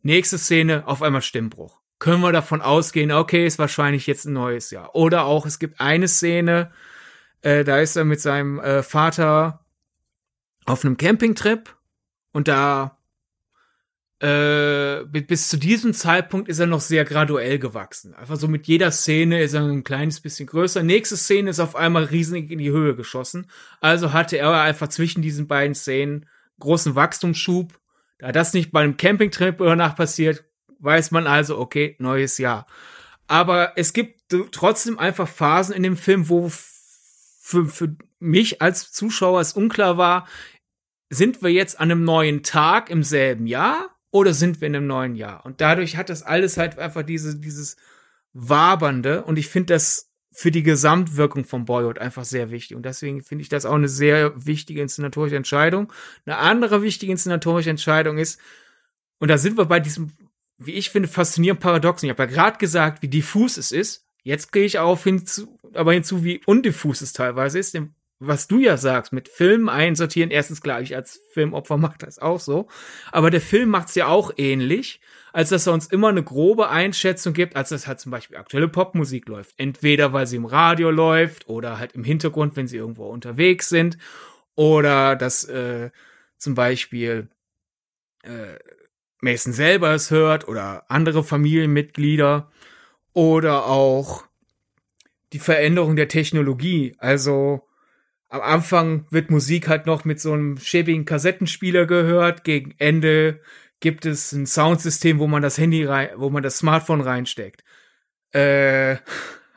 Nächste Szene, auf einmal Stimmbruch können wir davon ausgehen, okay, ist wahrscheinlich jetzt ein neues Jahr. Oder auch, es gibt eine Szene, äh, da ist er mit seinem äh, Vater auf einem Campingtrip und da äh, bis zu diesem Zeitpunkt ist er noch sehr graduell gewachsen. Einfach so mit jeder Szene ist er ein kleines bisschen größer. Nächste Szene ist auf einmal riesig in die Höhe geschossen. Also hatte er einfach zwischen diesen beiden Szenen großen Wachstumsschub. Da das nicht bei einem Campingtrip oder nach passiert, weiß man also, okay, neues Jahr. Aber es gibt trotzdem einfach Phasen in dem Film, wo für, für mich als Zuschauer es unklar war, sind wir jetzt an einem neuen Tag im selben Jahr oder sind wir in einem neuen Jahr? Und dadurch hat das alles halt einfach diese, dieses Wabernde und ich finde das für die Gesamtwirkung von Boyhood einfach sehr wichtig. Und deswegen finde ich das auch eine sehr wichtige inszenatorische Entscheidung. Eine andere wichtige inszenatorische Entscheidung ist, und da sind wir bei diesem wie ich finde, faszinierend Paradoxen. Ich habe ja gerade gesagt, wie diffus es ist. Jetzt gehe ich auch hinzu, aber hinzu, wie undiffus es teilweise ist. Denn was du ja sagst, mit Filmen einsortieren, erstens klar, ich als Filmopfer [LAUGHS] mache das auch so. Aber der Film macht es ja auch ähnlich, als dass er uns immer eine grobe Einschätzung gibt, als dass halt zum Beispiel aktuelle Popmusik läuft. Entweder weil sie im Radio läuft oder halt im Hintergrund, wenn sie irgendwo unterwegs sind. Oder dass äh, zum Beispiel äh, Mason selber es hört oder andere Familienmitglieder oder auch die Veränderung der Technologie. Also am Anfang wird Musik halt noch mit so einem schäbigen Kassettenspieler gehört. Gegen Ende gibt es ein Soundsystem, wo man das Handy rein, wo man das Smartphone reinsteckt. Äh,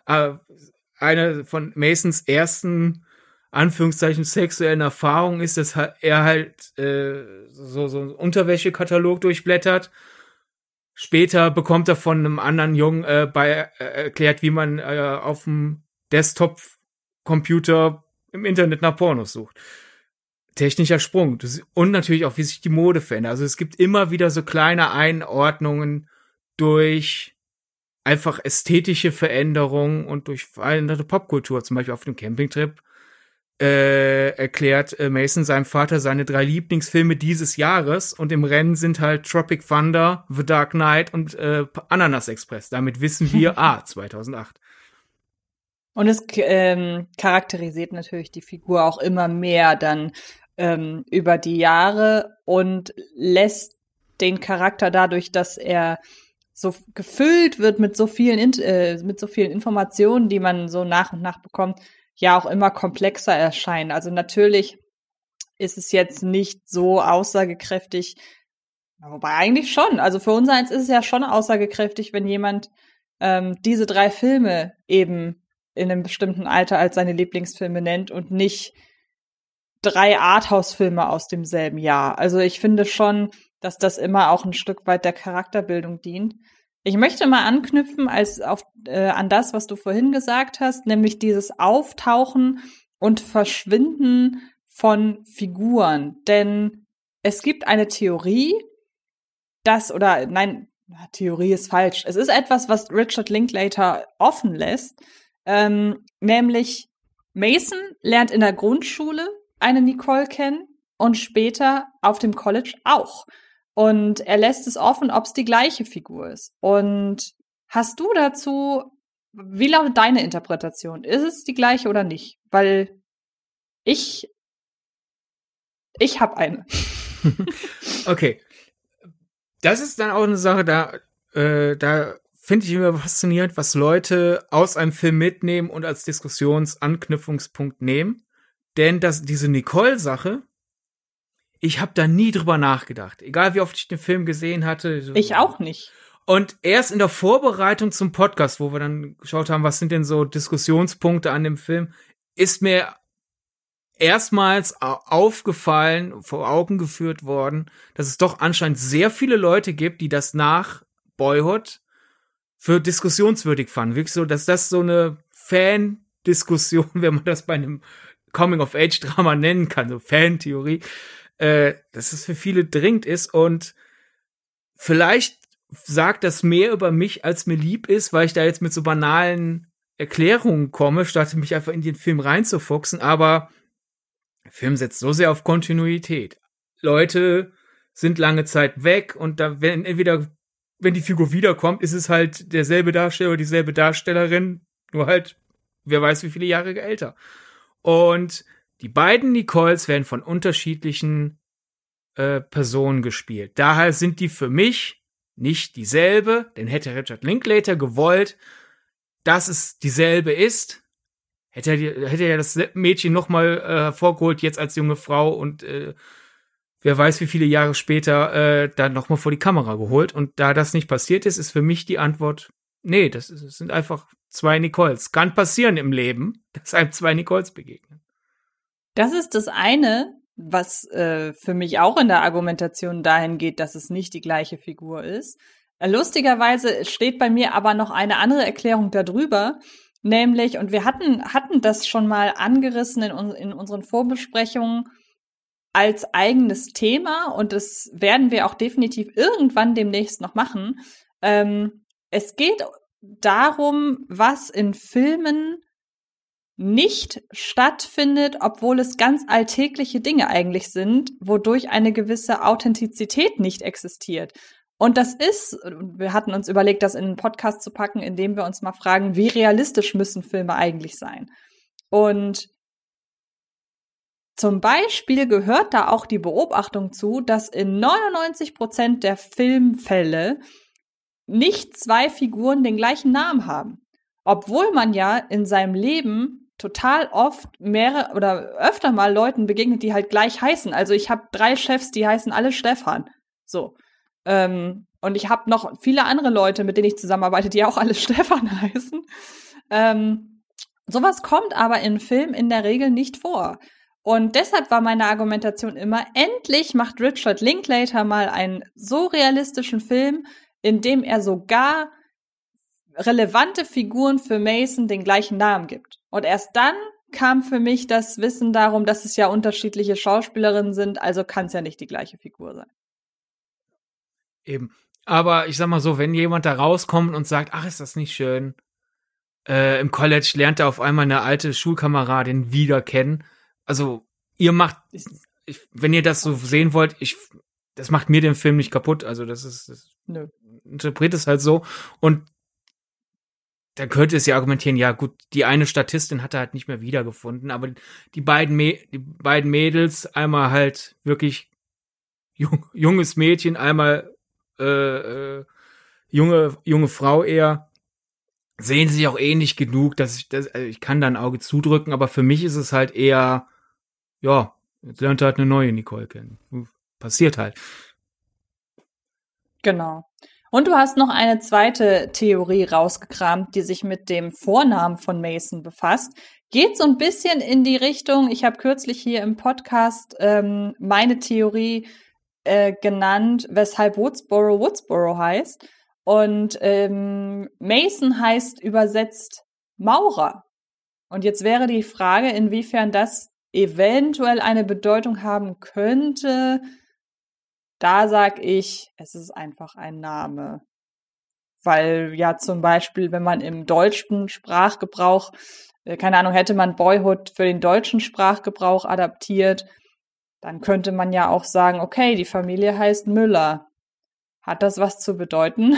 [LAUGHS] eine von Masons ersten Anführungszeichen sexuellen Erfahrung ist, dass er halt äh, so, so einen Unterwäschekatalog durchblättert, Später bekommt er von einem anderen Jungen äh, bei äh, erklärt, wie man äh, auf dem Desktop-Computer im Internet nach Pornos sucht. Technischer Sprung. Und natürlich auch, wie sich die Mode verändert. Also es gibt immer wieder so kleine Einordnungen durch einfach ästhetische Veränderungen und durch veränderte Popkultur. Zum Beispiel auf dem Campingtrip äh, erklärt äh, Mason seinem Vater seine drei Lieblingsfilme dieses Jahres und im Rennen sind halt Tropic Thunder, The Dark Knight und äh, Ananas Express. Damit wissen wir, [LAUGHS] ah, 2008. Und es ähm, charakterisiert natürlich die Figur auch immer mehr dann ähm, über die Jahre und lässt den Charakter dadurch, dass er so gefüllt wird mit so vielen äh, mit so vielen Informationen, die man so nach und nach bekommt, ja auch immer komplexer erscheinen. Also natürlich ist es jetzt nicht so aussagekräftig, wobei eigentlich schon. Also für uns eins ist es ja schon aussagekräftig, wenn jemand ähm, diese drei Filme eben in einem bestimmten Alter als seine Lieblingsfilme nennt und nicht drei Arthouse-Filme aus demselben Jahr. Also ich finde schon, dass das immer auch ein Stück weit der Charakterbildung dient. Ich möchte mal anknüpfen als auf, äh, an das, was du vorhin gesagt hast, nämlich dieses Auftauchen und Verschwinden von Figuren. Denn es gibt eine Theorie, dass, oder nein, Theorie ist falsch. Es ist etwas, was Richard Linklater offen lässt, ähm, nämlich Mason lernt in der Grundschule eine Nicole kennen und später auf dem College auch. Und er lässt es offen, ob es die gleiche Figur ist. Und hast du dazu, wie lautet deine Interpretation? Ist es die gleiche oder nicht? Weil ich, ich habe eine. [LAUGHS] okay. Das ist dann auch eine Sache, da, äh, da finde ich immer faszinierend, was Leute aus einem Film mitnehmen und als Diskussionsanknüpfungspunkt nehmen. Denn das, diese Nicole-Sache, ich habe da nie drüber nachgedacht. Egal wie oft ich den Film gesehen hatte. So. Ich auch nicht. Und erst in der Vorbereitung zum Podcast, wo wir dann geschaut haben, was sind denn so Diskussionspunkte an dem Film, ist mir erstmals aufgefallen, vor Augen geführt worden, dass es doch anscheinend sehr viele Leute gibt, die das nach Boyhood für diskussionswürdig fanden. Wirklich so, dass das so eine Fan-Diskussion, [LAUGHS] wenn man das bei einem Coming-of-Age-Drama nennen kann, so Fan-Theorie, äh, dass es für viele dringend ist und vielleicht sagt das mehr über mich, als mir lieb ist, weil ich da jetzt mit so banalen Erklärungen komme, statt mich einfach in den Film reinzufuchsen, aber der Film setzt so sehr auf Kontinuität. Leute sind lange Zeit weg und da wenn entweder wenn die Figur wiederkommt, ist es halt derselbe Darsteller dieselbe Darstellerin, nur halt wer weiß wie viele Jahre älter. Und die beiden Nicoles werden von unterschiedlichen äh, Personen gespielt. Daher sind die für mich nicht dieselbe, denn hätte Richard Linklater gewollt, dass es dieselbe ist, hätte er, hätte er das Mädchen nochmal äh, hervorgeholt, jetzt als junge Frau und äh, wer weiß, wie viele Jahre später äh, dann nochmal vor die Kamera geholt. Und da das nicht passiert ist, ist für mich die Antwort, nee, das, ist, das sind einfach zwei Nicoles. Kann passieren im Leben, [LAUGHS] dass einem zwei Nicoles begegnen. Das ist das eine, was äh, für mich auch in der Argumentation dahin geht, dass es nicht die gleiche Figur ist. Äh, lustigerweise steht bei mir aber noch eine andere Erklärung darüber, nämlich, und wir hatten, hatten das schon mal angerissen in, in unseren Vorbesprechungen als eigenes Thema und das werden wir auch definitiv irgendwann demnächst noch machen. Ähm, es geht darum, was in Filmen nicht stattfindet, obwohl es ganz alltägliche Dinge eigentlich sind, wodurch eine gewisse Authentizität nicht existiert. Und das ist, wir hatten uns überlegt, das in einen Podcast zu packen, indem wir uns mal fragen, wie realistisch müssen Filme eigentlich sein? Und zum Beispiel gehört da auch die Beobachtung zu, dass in 99 Prozent der Filmfälle nicht zwei Figuren den gleichen Namen haben. Obwohl man ja in seinem Leben total oft mehrere oder öfter mal Leuten begegnet, die halt gleich heißen. Also ich habe drei Chefs, die heißen alle Stefan. So. Ähm, und ich habe noch viele andere Leute, mit denen ich zusammenarbeite, die auch alle [LAUGHS] Stefan heißen. Ähm, sowas kommt aber in Filmen in der Regel nicht vor. Und deshalb war meine Argumentation immer, endlich macht Richard Linklater mal einen so realistischen Film, indem er sogar relevante Figuren für Mason den gleichen Namen gibt. Und erst dann kam für mich das Wissen darum, dass es ja unterschiedliche Schauspielerinnen sind, also kann es ja nicht die gleiche Figur sein. Eben. Aber ich sag mal so, wenn jemand da rauskommt und sagt, ach, ist das nicht schön, äh, im College lernt er auf einmal eine alte Schulkameradin wieder kennen. Also, ihr macht, ich, wenn ihr das so sehen wollt, ich, das macht mir den Film nicht kaputt. Also, das ist, das Nö. interpret es halt so. Und da könnte es ja argumentieren, ja gut, die eine Statistin hat er halt nicht mehr wiedergefunden, aber die beiden, die beiden Mädels, einmal halt wirklich jung, junges Mädchen, einmal äh, äh, junge, junge Frau eher, sehen sich auch ähnlich genug, dass ich, das, also ich kann da ein Auge zudrücken, aber für mich ist es halt eher, ja, jetzt lernt er halt eine neue Nicole kennen. Passiert halt. Genau. Und du hast noch eine zweite Theorie rausgekramt, die sich mit dem Vornamen von Mason befasst. Geht so ein bisschen in die Richtung, ich habe kürzlich hier im Podcast ähm, meine Theorie äh, genannt, weshalb Woodsboro Woodsboro heißt. Und ähm, Mason heißt übersetzt Maurer. Und jetzt wäre die Frage, inwiefern das eventuell eine Bedeutung haben könnte, da sag ich, es ist einfach ein Name. Weil ja zum Beispiel, wenn man im deutschen Sprachgebrauch, äh, keine Ahnung, hätte man Boyhood für den deutschen Sprachgebrauch adaptiert, dann könnte man ja auch sagen, okay, die Familie heißt Müller. Hat das was zu bedeuten?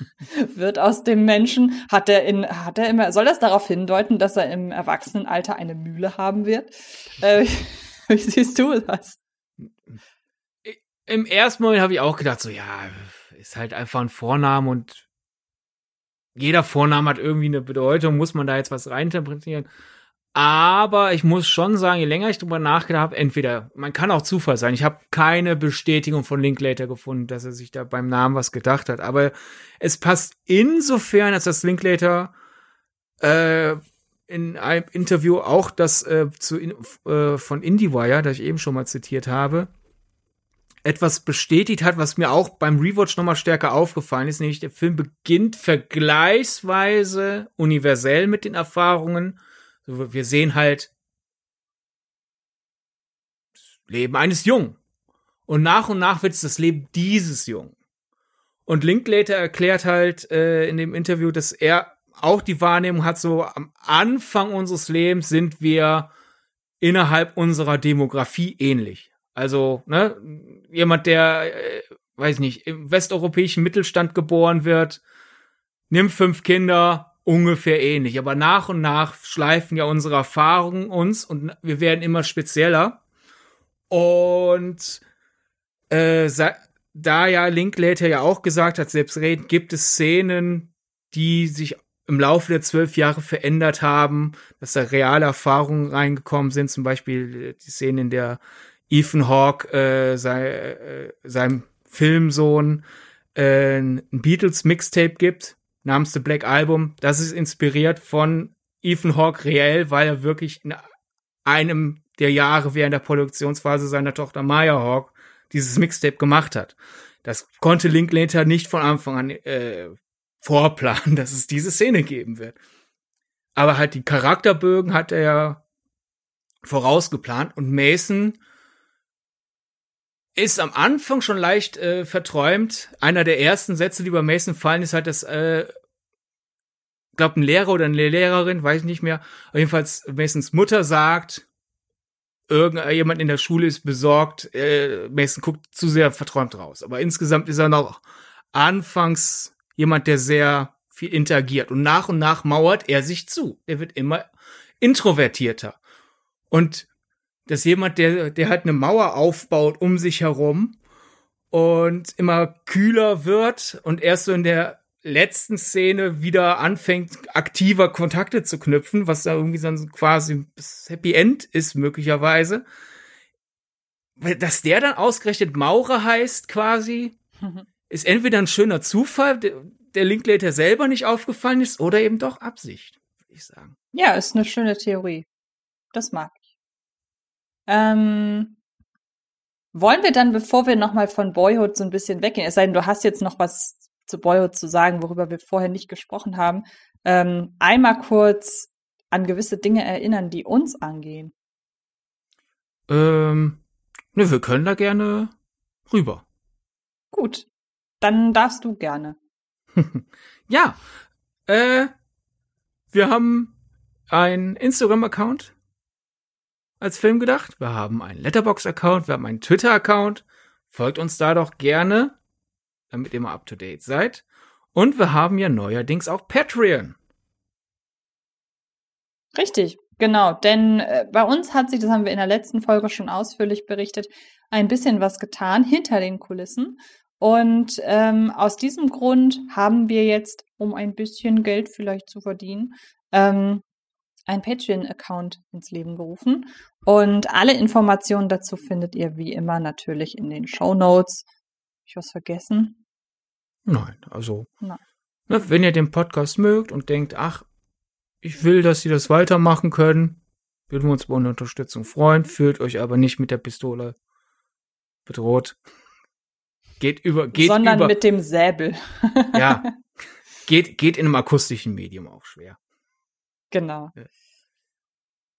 [LAUGHS] Wird aus dem Menschen, hat er in, hat er immer, soll das darauf hindeuten, dass er im Erwachsenenalter eine Mühle haben wird? Äh, [LAUGHS] wie siehst du das? im ersten Moment habe ich auch gedacht, so, ja, ist halt einfach ein Vorname und jeder Vorname hat irgendwie eine Bedeutung, muss man da jetzt was reininterpretieren. Aber ich muss schon sagen, je länger ich drüber nachgedacht habe, entweder, man kann auch Zufall sein. Ich habe keine Bestätigung von Linklater gefunden, dass er sich da beim Namen was gedacht hat. Aber es passt insofern, als das Linklater äh, in einem Interview auch das äh, zu, äh, von IndieWire, das ich eben schon mal zitiert habe, etwas bestätigt hat, was mir auch beim Rewatch nochmal stärker aufgefallen ist, nämlich der Film beginnt vergleichsweise universell mit den Erfahrungen. Wir sehen halt das Leben eines Jungen. Und nach und nach wird es das Leben dieses Jungen. Und Linklater erklärt halt äh, in dem Interview, dass er auch die Wahrnehmung hat, so am Anfang unseres Lebens sind wir innerhalb unserer Demografie ähnlich. Also, ne, jemand, der, äh, weiß nicht, im westeuropäischen Mittelstand geboren wird, nimmt fünf Kinder, ungefähr ähnlich. Aber nach und nach schleifen ja unsere Erfahrungen uns und wir werden immer spezieller. Und äh, da ja Linklater ja auch gesagt hat, selbstredend gibt es Szenen, die sich im Laufe der zwölf Jahre verändert haben, dass da reale Erfahrungen reingekommen sind, zum Beispiel die Szene, in der Ethan Hawke äh, sei, äh, seinem Filmsohn äh, ein Beatles Mixtape gibt namens The Black Album. Das ist inspiriert von Ethan Hawke reell, weil er wirklich in einem der Jahre während der Produktionsphase seiner Tochter Maya Hawke dieses Mixtape gemacht hat. Das konnte Linklater nicht von Anfang an äh, vorplanen, [LAUGHS] dass es diese Szene geben wird. Aber halt die Charakterbögen hat er ja vorausgeplant und Mason ist am Anfang schon leicht äh, verträumt. Einer der ersten Sätze, die bei Mason fallen, ist halt, dass, äh, glaub, ein Lehrer oder eine Lehrerin, weiß ich nicht mehr, jedenfalls Masons Mutter sagt, irgendjemand in der Schule ist besorgt, äh, Mason guckt zu sehr verträumt raus. Aber insgesamt ist er noch anfangs jemand, der sehr viel interagiert. Und nach und nach mauert er sich zu. Er wird immer introvertierter. Und dass jemand, der, der halt eine Mauer aufbaut um sich herum und immer kühler wird und erst so in der letzten Szene wieder anfängt, aktiver Kontakte zu knüpfen, was da irgendwie dann quasi das Happy End ist, möglicherweise. Dass der dann ausgerechnet Maurer heißt, quasi, [LAUGHS] ist entweder ein schöner Zufall, der, Linklater selber nicht aufgefallen ist, oder eben doch Absicht, würde ich sagen. Ja, ist eine schöne Theorie. Das mag. Ähm, wollen wir dann, bevor wir nochmal von Boyhood so ein bisschen weggehen, es sei denn, du hast jetzt noch was zu Boyhood zu sagen, worüber wir vorher nicht gesprochen haben, ähm, einmal kurz an gewisse Dinge erinnern, die uns angehen? Ähm, ne, wir können da gerne rüber. Gut, dann darfst du gerne. [LAUGHS] ja, äh, wir haben einen Instagram-Account als Film gedacht. Wir haben einen Letterbox-Account, wir haben einen Twitter-Account. Folgt uns da doch gerne, damit ihr mal up to date seid. Und wir haben ja neuerdings auch Patreon. Richtig, genau. Denn äh, bei uns hat sich, das haben wir in der letzten Folge schon ausführlich berichtet, ein bisschen was getan hinter den Kulissen. Und ähm, aus diesem Grund haben wir jetzt, um ein bisschen Geld vielleicht zu verdienen, ähm, ein Patreon-Account ins Leben gerufen. Und alle Informationen dazu findet ihr wie immer natürlich in den Show Notes. Ich was vergessen? Nein, also Nein. Ne, wenn ihr den Podcast mögt und denkt, ach, ich will, dass sie das weitermachen können, würden wir uns über eine Unterstützung freuen. Fühlt euch aber nicht mit der Pistole bedroht. Geht über, geht Sondern über, mit dem Säbel. ja. [LAUGHS] Geht, geht in einem akustischen Medium auch schwer. Genau. Ja.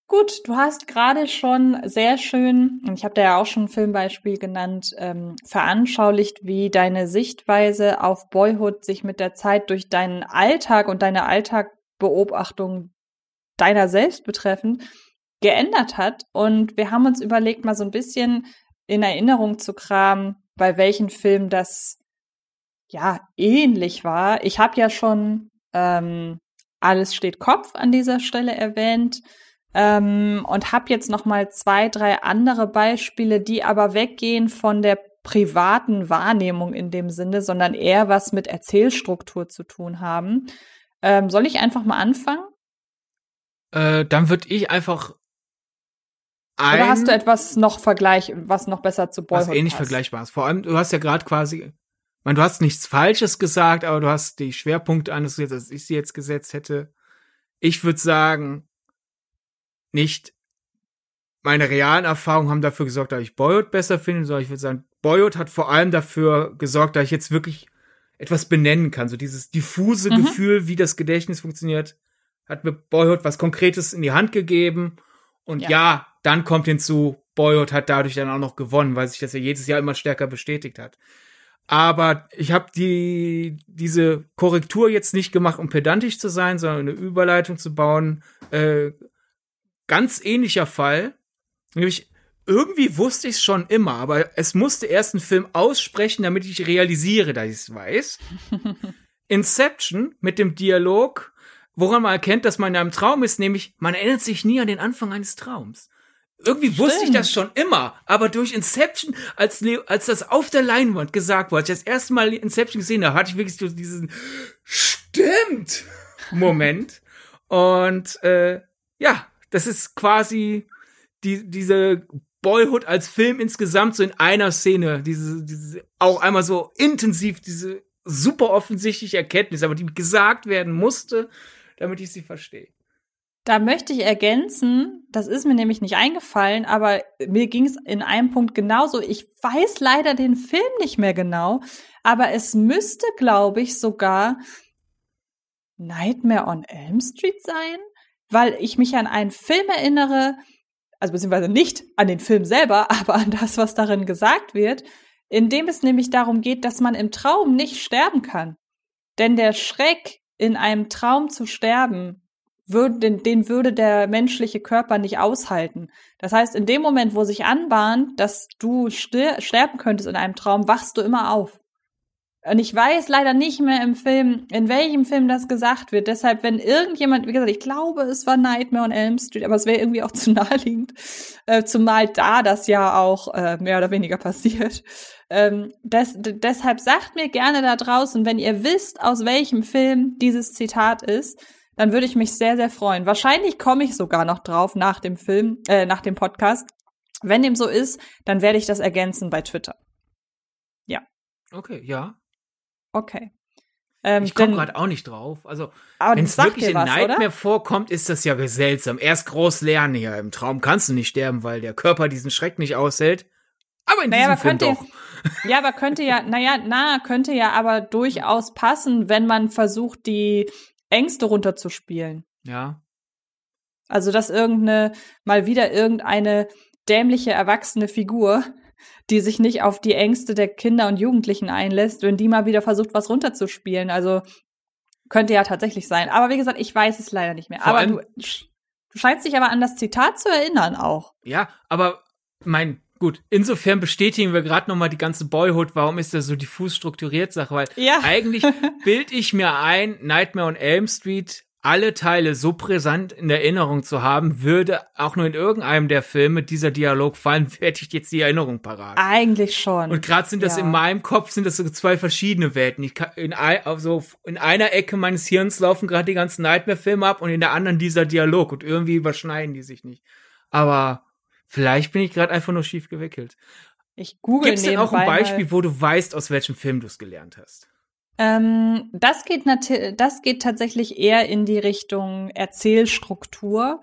Gut, du hast gerade schon sehr schön, ich habe da ja auch schon ein Filmbeispiel genannt, ähm, veranschaulicht, wie deine Sichtweise auf Boyhood sich mit der Zeit durch deinen Alltag und deine Alltagbeobachtung deiner selbst betreffend geändert hat. Und wir haben uns überlegt, mal so ein bisschen in Erinnerung zu kramen, bei welchen Filmen das ja ähnlich war. Ich habe ja schon ähm, alles steht Kopf an dieser Stelle erwähnt ähm, und habe jetzt noch mal zwei, drei andere Beispiele, die aber weggehen von der privaten Wahrnehmung in dem Sinne, sondern eher was mit Erzählstruktur zu tun haben. Ähm, soll ich einfach mal anfangen? Äh, dann würde ich einfach ein, Oder hast du etwas noch vergleich, was noch besser zu Boyhood was ähnlich passt? vergleichbares. Vor allem, du hast ja gerade quasi, man, du hast nichts Falsches gesagt, aber du hast die Schwerpunkte anders gesetzt, als ich sie jetzt gesetzt hätte. Ich würde sagen, nicht meine realen Erfahrungen haben dafür gesorgt, dass ich Boyhood besser finde, sondern ich würde sagen, Boyhood hat vor allem dafür gesorgt, dass ich jetzt wirklich etwas benennen kann. So dieses diffuse mhm. Gefühl, wie das Gedächtnis funktioniert, hat mir Boyhood was Konkretes in die Hand gegeben. Und ja, ja dann kommt hinzu, Boyhood hat dadurch dann auch noch gewonnen, weil sich das ja jedes Jahr immer stärker bestätigt hat. Aber ich habe die diese Korrektur jetzt nicht gemacht, um pedantisch zu sein, sondern eine Überleitung zu bauen. Äh, ganz ähnlicher Fall. Nämlich irgendwie wusste ich es schon immer, aber es musste erst ein Film aussprechen, damit ich realisiere, dass ich es weiß. [LAUGHS] Inception mit dem Dialog, woran man erkennt, dass man in einem Traum ist, nämlich man erinnert sich nie an den Anfang eines Traums. Irgendwie Stimmt. wusste ich das schon immer, aber durch Inception, als, als das auf der Leinwand gesagt wurde, als ich das erste Mal Inception gesehen habe, hatte ich wirklich so diesen Stimmt Moment. [LAUGHS] Und äh, ja, das ist quasi die, diese Boyhood als Film insgesamt so in einer Szene, diese, diese auch einmal so intensiv, diese super offensichtliche Erkenntnis, aber die gesagt werden musste, damit ich sie verstehe. Da möchte ich ergänzen, das ist mir nämlich nicht eingefallen, aber mir ging es in einem Punkt genauso. Ich weiß leider den Film nicht mehr genau, aber es müsste, glaube ich, sogar Nightmare on Elm Street sein, weil ich mich an einen Film erinnere, also beziehungsweise nicht an den Film selber, [LAUGHS] aber an das, was darin gesagt wird, in dem es nämlich darum geht, dass man im Traum nicht sterben kann. Denn der Schreck, in einem Traum zu sterben, würd, den, den würde der menschliche Körper nicht aushalten. Das heißt, in dem Moment, wo sich anbahnt, dass du sterben könntest in einem Traum, wachst du immer auf. Und ich weiß leider nicht mehr im Film, in welchem Film das gesagt wird. Deshalb, wenn irgendjemand, wie gesagt, ich glaube, es war Nightmare on Elm Street, aber es wäre irgendwie auch [LAUGHS] zu naheliegend, äh, zumal da das ja auch äh, mehr oder weniger passiert. Ähm, des, deshalb sagt mir gerne da draußen, wenn ihr wisst, aus welchem Film dieses Zitat ist, dann würde ich mich sehr, sehr freuen. Wahrscheinlich komme ich sogar noch drauf nach dem Film, äh, nach dem Podcast. Wenn dem so ist, dann werde ich das ergänzen bei Twitter. Ja. Okay, ja. Okay. Ähm, ich komme gerade auch nicht drauf. Also, wenn es wirklich in was, Nightmare oder? vorkommt, ist das ja seltsam. Erst groß lernen hier. Im Traum kannst du nicht sterben, weil der Körper diesen Schreck nicht aushält. Aber in naja, diesem Film doch. Ja, aber könnte ja, naja, na, könnte ja aber durchaus passen, wenn man versucht, die Ängste runterzuspielen. Ja. Also, dass irgendeine, mal wieder irgendeine dämliche erwachsene Figur, die sich nicht auf die Ängste der Kinder und Jugendlichen einlässt, wenn die mal wieder versucht, was runterzuspielen. Also, könnte ja tatsächlich sein. Aber wie gesagt, ich weiß es leider nicht mehr. Vor aber du, du scheinst dich aber an das Zitat zu erinnern auch. Ja, aber mein Gut, insofern bestätigen wir gerade nochmal die ganze Boyhood, warum ist das so diffus strukturiert Sache, weil ja. [LAUGHS] eigentlich bild ich mir ein, Nightmare on Elm Street alle Teile so präsent in Erinnerung zu haben, würde auch nur in irgendeinem der Filme dieser Dialog fallen, [LAUGHS] hätte ich jetzt die Erinnerung parat. Eigentlich schon. Und gerade sind das ja. in meinem Kopf sind das so zwei verschiedene Welten. Ich kann in, also in einer Ecke meines Hirns laufen gerade die ganzen Nightmare-Filme ab und in der anderen dieser Dialog und irgendwie überschneiden die sich nicht. Aber Vielleicht bin ich gerade einfach nur schief gewickelt. Ich google Gibt's denn auch ein Beispiel, wo du weißt, aus welchem Film du es gelernt hast? Ähm, das geht das geht tatsächlich eher in die Richtung Erzählstruktur,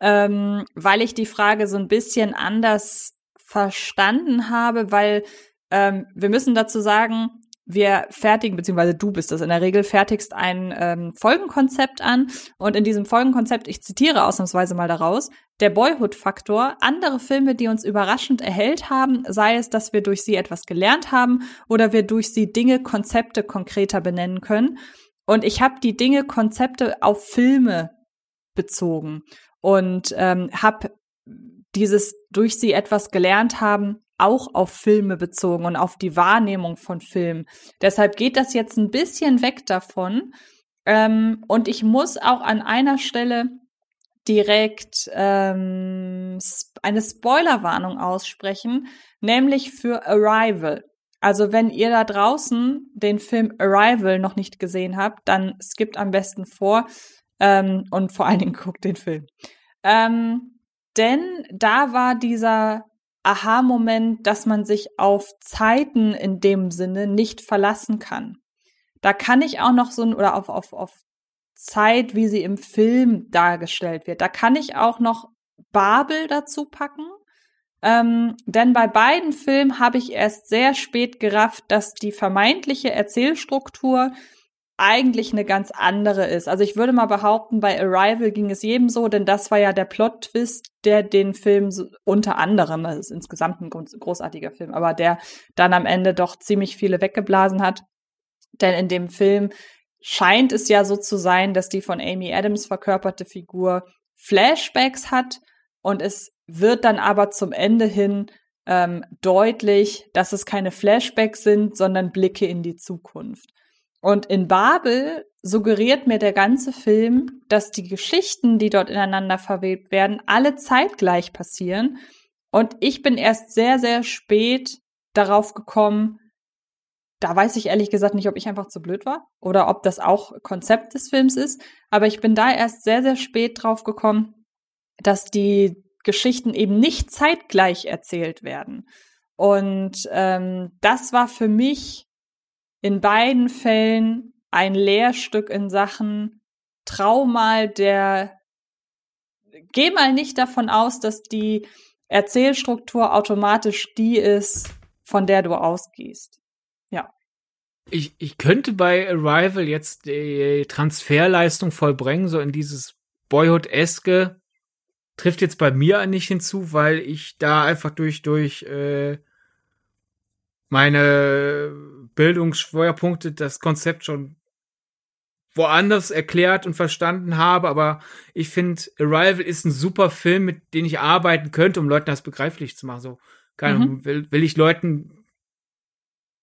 ähm, weil ich die Frage so ein bisschen anders verstanden habe, weil ähm, wir müssen dazu sagen, wir fertigen, beziehungsweise du bist das in der Regel, fertigst ein ähm, Folgenkonzept an und in diesem Folgenkonzept, ich zitiere ausnahmsweise mal daraus, der Boyhood-Faktor, andere Filme, die uns überraschend erhellt haben, sei es, dass wir durch sie etwas gelernt haben oder wir durch sie Dinge, Konzepte konkreter benennen können. Und ich habe die Dinge, Konzepte auf Filme bezogen und ähm, habe dieses durch sie etwas gelernt haben auch auf Filme bezogen und auf die Wahrnehmung von Filmen. Deshalb geht das jetzt ein bisschen weg davon. Ähm, und ich muss auch an einer Stelle direkt ähm, eine Spoilerwarnung aussprechen, nämlich für Arrival. Also wenn ihr da draußen den Film Arrival noch nicht gesehen habt, dann skippt am besten vor ähm, und vor allen Dingen guckt den Film. Ähm, denn da war dieser Aha-Moment, dass man sich auf Zeiten in dem Sinne nicht verlassen kann. Da kann ich auch noch so ein, oder auf, auf, auf Zeit, wie sie im Film dargestellt wird. Da kann ich auch noch Babel dazu packen. Ähm, denn bei beiden Filmen habe ich erst sehr spät gerafft, dass die vermeintliche Erzählstruktur eigentlich eine ganz andere ist. Also ich würde mal behaupten, bei Arrival ging es jedem so, denn das war ja der Plot-Twist, der den Film so, unter anderem, das ist insgesamt ein großartiger Film, aber der dann am Ende doch ziemlich viele weggeblasen hat. Denn in dem Film scheint es ja so zu sein, dass die von Amy Adams verkörperte Figur Flashbacks hat und es wird dann aber zum Ende hin ähm, deutlich, dass es keine Flashbacks sind, sondern Blicke in die Zukunft. Und in Babel suggeriert mir der ganze Film, dass die Geschichten, die dort ineinander verwebt werden, alle zeitgleich passieren. Und ich bin erst sehr, sehr spät darauf gekommen, da weiß ich ehrlich gesagt nicht, ob ich einfach zu blöd war oder ob das auch Konzept des Films ist. Aber ich bin da erst sehr, sehr spät drauf gekommen, dass die Geschichten eben nicht zeitgleich erzählt werden. Und ähm, das war für mich in beiden Fällen ein Lehrstück in Sachen Trau mal der, geh mal nicht davon aus, dass die Erzählstruktur automatisch die ist, von der du ausgehst. Ja. Ich, ich könnte bei Arrival jetzt die Transferleistung vollbringen, so in dieses Boyhood-eske. Trifft jetzt bei mir nicht hinzu, weil ich da einfach durch, durch äh, meine Bildungsschwerpunkte das Konzept schon woanders erklärt und verstanden habe, aber ich finde, Arrival ist ein super Film, mit dem ich arbeiten könnte, um Leuten das begreiflich zu machen. So, keine mhm. will, will ich Leuten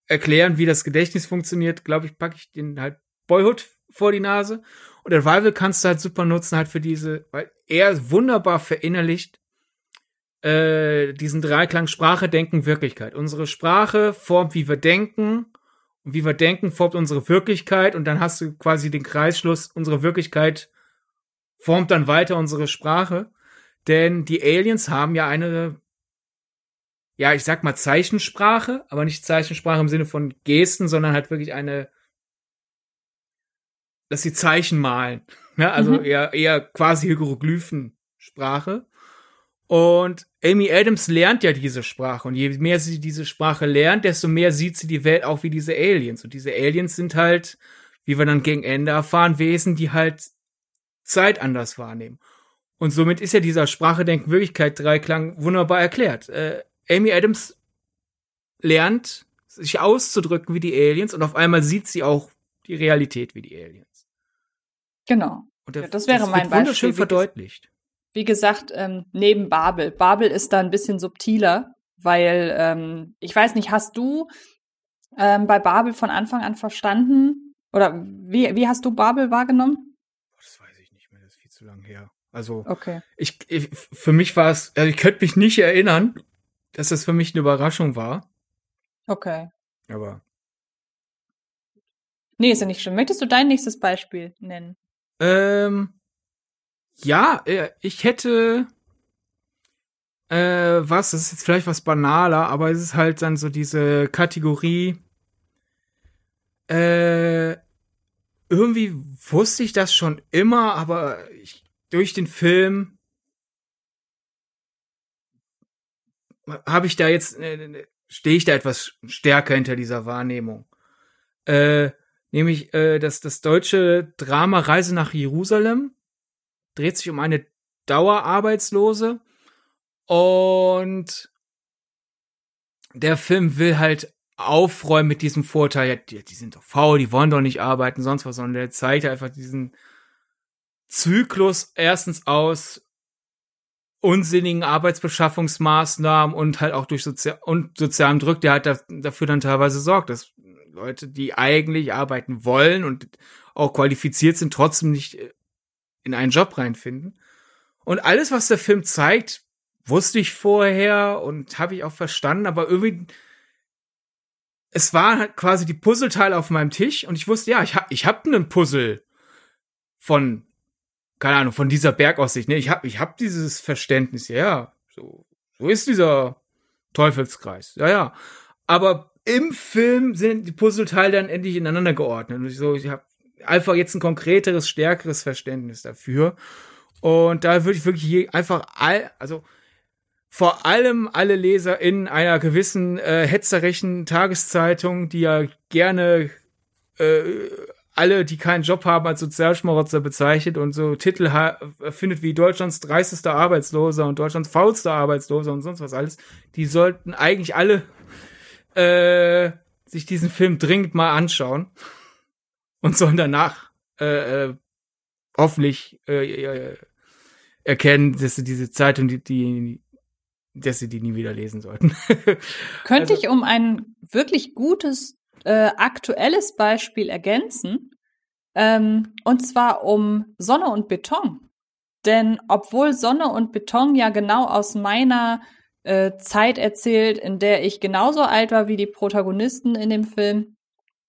erklären, wie das Gedächtnis funktioniert, glaube ich, packe ich den halt Boyhood vor die Nase. Und Arrival kannst du halt super nutzen, halt für diese, weil er wunderbar verinnerlicht, äh, diesen Dreiklang Sprache, Denken, Wirklichkeit. Unsere Sprache formt, wie wir denken. Und wie wir denken, formt unsere Wirklichkeit. Und dann hast du quasi den Kreisschluss, unsere Wirklichkeit formt dann weiter unsere Sprache. Denn die Aliens haben ja eine, ja, ich sag mal Zeichensprache, aber nicht Zeichensprache im Sinne von Gesten, sondern halt wirklich eine, dass sie Zeichen malen. Ja, also mhm. eher, eher quasi Hieroglyphensprache. Und Amy Adams lernt ja diese Sprache. Und je mehr sie diese Sprache lernt, desto mehr sieht sie die Welt auch wie diese Aliens. Und diese Aliens sind halt, wie wir dann gegen Ende erfahren, Wesen, die halt Zeit anders wahrnehmen. Und somit ist ja dieser Sprache-Denken-Wirklichkeit-Dreiklang wunderbar erklärt. Äh, Amy Adams lernt, sich auszudrücken wie die Aliens und auf einmal sieht sie auch die Realität wie die Aliens. Genau. Und der, ja, das wäre das mein wird wunderschön Beispiel. Wie verdeutlicht. Wie gesagt, ähm, neben Babel. Babel ist da ein bisschen subtiler, weil ähm, ich weiß nicht, hast du ähm, bei Babel von Anfang an verstanden? Oder wie, wie hast du Babel wahrgenommen? Das weiß ich nicht mehr, das ist viel zu lang her. Also Okay. ich, ich für mich war es, also ich könnte mich nicht erinnern, dass das für mich eine Überraschung war. Okay. Aber Nee, ist ja nicht schlimm. Möchtest du dein nächstes Beispiel nennen? ähm, ja, äh, ich hätte äh, was, das ist jetzt vielleicht was banaler, aber es ist halt dann so diese Kategorie. Äh, irgendwie wusste ich das schon immer, aber ich, durch den Film habe ich da jetzt äh, stehe ich da etwas stärker hinter dieser Wahrnehmung. Äh, nämlich äh, das, das deutsche Drama Reise nach Jerusalem dreht sich um eine Dauerarbeitslose und der Film will halt aufräumen mit diesem Vorteil, ja, die, die sind doch faul, die wollen doch nicht arbeiten, sonst was, sondern der zeigt einfach diesen Zyklus erstens aus unsinnigen Arbeitsbeschaffungsmaßnahmen und halt auch durch Sozi und sozialen Druck, der halt da, dafür dann teilweise sorgt, dass Leute, die eigentlich arbeiten wollen und auch qualifiziert sind, trotzdem nicht in einen Job reinfinden. Und alles, was der Film zeigt, wusste ich vorher und habe ich auch verstanden, aber irgendwie es waren halt quasi die Puzzleteile auf meinem Tisch und ich wusste, ja, ich hab, ich hab einen Puzzle von keine Ahnung, von dieser Bergaussicht, ne? Ich hab ich hab dieses Verständnis, ja, so so ist dieser Teufelskreis. Ja, ja. Aber im Film sind die Puzzleteile dann endlich ineinander geordnet und ich so ich habe einfach jetzt ein konkreteres, stärkeres Verständnis dafür. Und da würde ich wirklich einfach all, also vor allem alle Leser in einer gewissen äh, hetzerischen Tageszeitung, die ja gerne äh, alle, die keinen Job haben, als Sozialschmarotzer bezeichnet und so Titel findet wie Deutschlands dreistester Arbeitsloser und Deutschlands faulster Arbeitsloser und sonst was alles, die sollten eigentlich alle äh, sich diesen Film dringend mal anschauen und sollen danach äh, äh, hoffentlich äh, erkennen, dass sie diese Zeitung, die, die dass sie die nie wieder lesen sollten. [LAUGHS] Könnte also, ich um ein wirklich gutes äh, aktuelles Beispiel ergänzen, ähm, und zwar um Sonne und Beton. Denn obwohl Sonne und Beton ja genau aus meiner äh, Zeit erzählt, in der ich genauso alt war wie die Protagonisten in dem Film,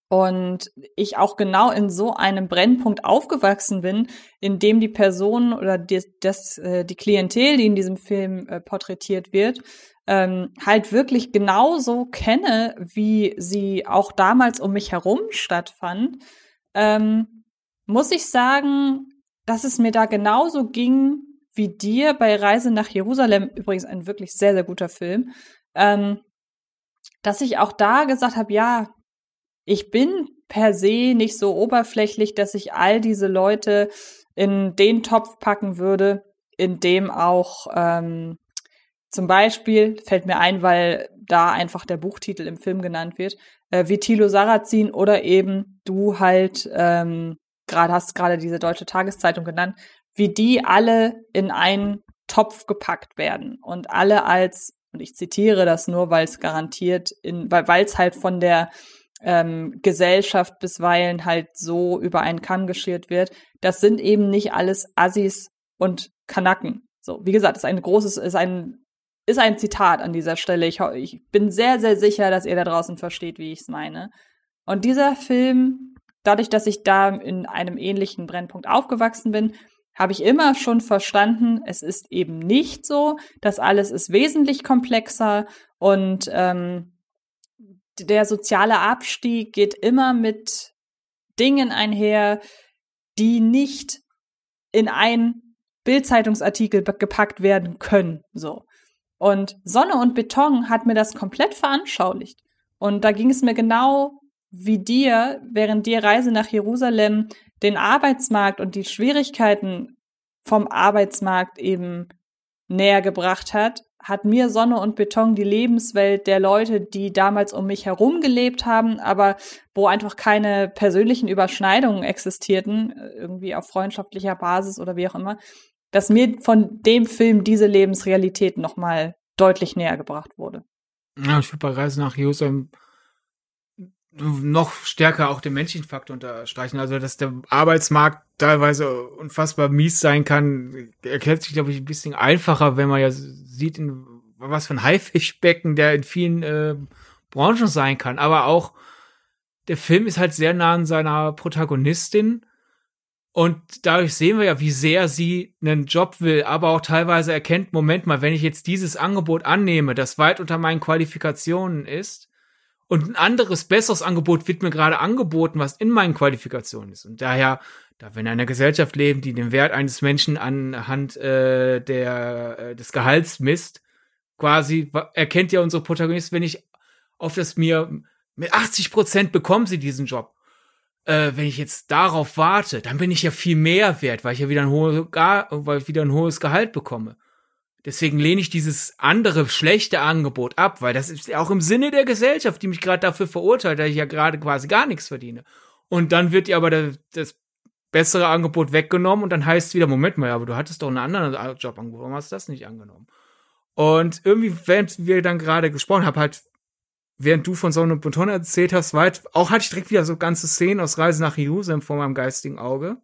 und ich auch genau in so einem Brennpunkt aufgewachsen bin, in dem die Person oder die, das, äh, die Klientel, die in diesem Film äh, porträtiert wird, ähm, halt wirklich genauso kenne, wie sie auch damals um mich herum stattfand, ähm, muss ich sagen, dass es mir da genauso ging wie dir bei Reise nach Jerusalem, übrigens ein wirklich sehr, sehr guter Film, ähm, dass ich auch da gesagt habe, ja, ich bin per se nicht so oberflächlich, dass ich all diese Leute in den Topf packen würde, in dem auch ähm, zum Beispiel fällt mir ein, weil da einfach der Buchtitel im Film genannt wird, äh, wie Thilo Sarrazin oder eben du halt ähm, gerade hast gerade diese deutsche Tageszeitung genannt, wie die alle in einen Topf gepackt werden und alle als und ich zitiere das nur, weil es garantiert in, weil es halt von der ähm, Gesellschaft bisweilen halt so über einen Kamm geschert wird. Das sind eben nicht alles Assis und Kanaken. So, wie gesagt, ist ein großes, ist ein, ist ein Zitat an dieser Stelle. Ich, ich bin sehr, sehr sicher, dass ihr da draußen versteht, wie ich es meine. Und dieser Film, dadurch, dass ich da in einem ähnlichen Brennpunkt aufgewachsen bin, habe ich immer schon verstanden, es ist eben nicht so. Das alles ist wesentlich komplexer und ähm, der soziale Abstieg geht immer mit Dingen einher, die nicht in ein Bildzeitungsartikel gepackt werden können, so. Und Sonne und Beton hat mir das komplett veranschaulicht. Und da ging es mir genau wie dir, während dir Reise nach Jerusalem den Arbeitsmarkt und die Schwierigkeiten vom Arbeitsmarkt eben näher gebracht hat, hat mir Sonne und Beton die Lebenswelt der Leute, die damals um mich herum gelebt haben, aber wo einfach keine persönlichen Überschneidungen existierten, irgendwie auf freundschaftlicher Basis oder wie auch immer, dass mir von dem Film diese Lebensrealität nochmal deutlich näher gebracht wurde. Ja, ich würde bei Reise nach Jerusalem noch stärker auch den menschlichen Faktor unterstreichen. Also, dass der Arbeitsmarkt teilweise unfassbar mies sein kann, erklärt sich, glaube ich, ein bisschen einfacher, wenn man ja sieht, in was für ein Haifischbecken der in vielen äh, Branchen sein kann. Aber auch der Film ist halt sehr nah an seiner Protagonistin. Und dadurch sehen wir ja, wie sehr sie einen Job will, aber auch teilweise erkennt, Moment mal, wenn ich jetzt dieses Angebot annehme, das weit unter meinen Qualifikationen ist, und ein anderes, besseres Angebot wird mir gerade angeboten, was in meinen Qualifikationen ist. Und daher, da wir in einer Gesellschaft leben, die den Wert eines Menschen anhand äh, der, äh, des Gehalts misst, quasi erkennt ja unsere Protagonist, wenn ich auf das mir mit 80 Prozent bekommen sie diesen Job. Äh, wenn ich jetzt darauf warte, dann bin ich ja viel mehr wert, weil ich ja wieder ein hohes, weil ich wieder ein hohes Gehalt bekomme. Deswegen lehne ich dieses andere schlechte Angebot ab, weil das ist auch im Sinne der Gesellschaft, die mich gerade dafür verurteilt, dass ich ja gerade quasi gar nichts verdiene. Und dann wird dir aber das, das bessere Angebot weggenommen und dann heißt es wieder, Moment mal, aber du hattest doch einen anderen Jobangebot, warum hast du das nicht angenommen? Und irgendwie, während wir dann gerade gesprochen haben, halt, während du von Sonne und Beton erzählt hast, weit, auch hatte ich direkt wieder so ganze Szenen aus Reise nach Jerusalem vor meinem geistigen Auge.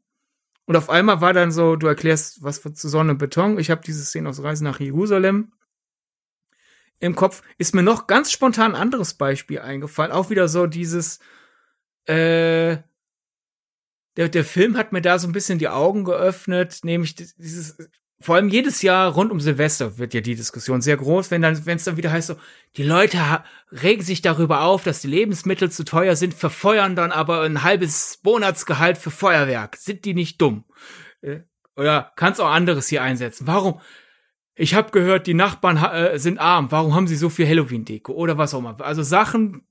Und auf einmal war dann so, du erklärst was zu Sonne und Beton. Ich habe diese Szene aus Reisen nach Jerusalem im Kopf. Ist mir noch ganz spontan ein anderes Beispiel eingefallen. Auch wieder so dieses, äh, der, der Film hat mir da so ein bisschen die Augen geöffnet, nämlich dieses vor allem jedes Jahr rund um Silvester wird ja die Diskussion sehr groß, wenn dann, wenn es dann wieder heißt so, die Leute regen sich darüber auf, dass die Lebensmittel zu teuer sind, verfeuern dann aber ein halbes Monatsgehalt für Feuerwerk. Sind die nicht dumm? Äh, oder kannst auch anderes hier einsetzen? Warum? Ich habe gehört, die Nachbarn äh, sind arm. Warum haben sie so viel Halloween-Deko oder was auch immer? Also Sachen,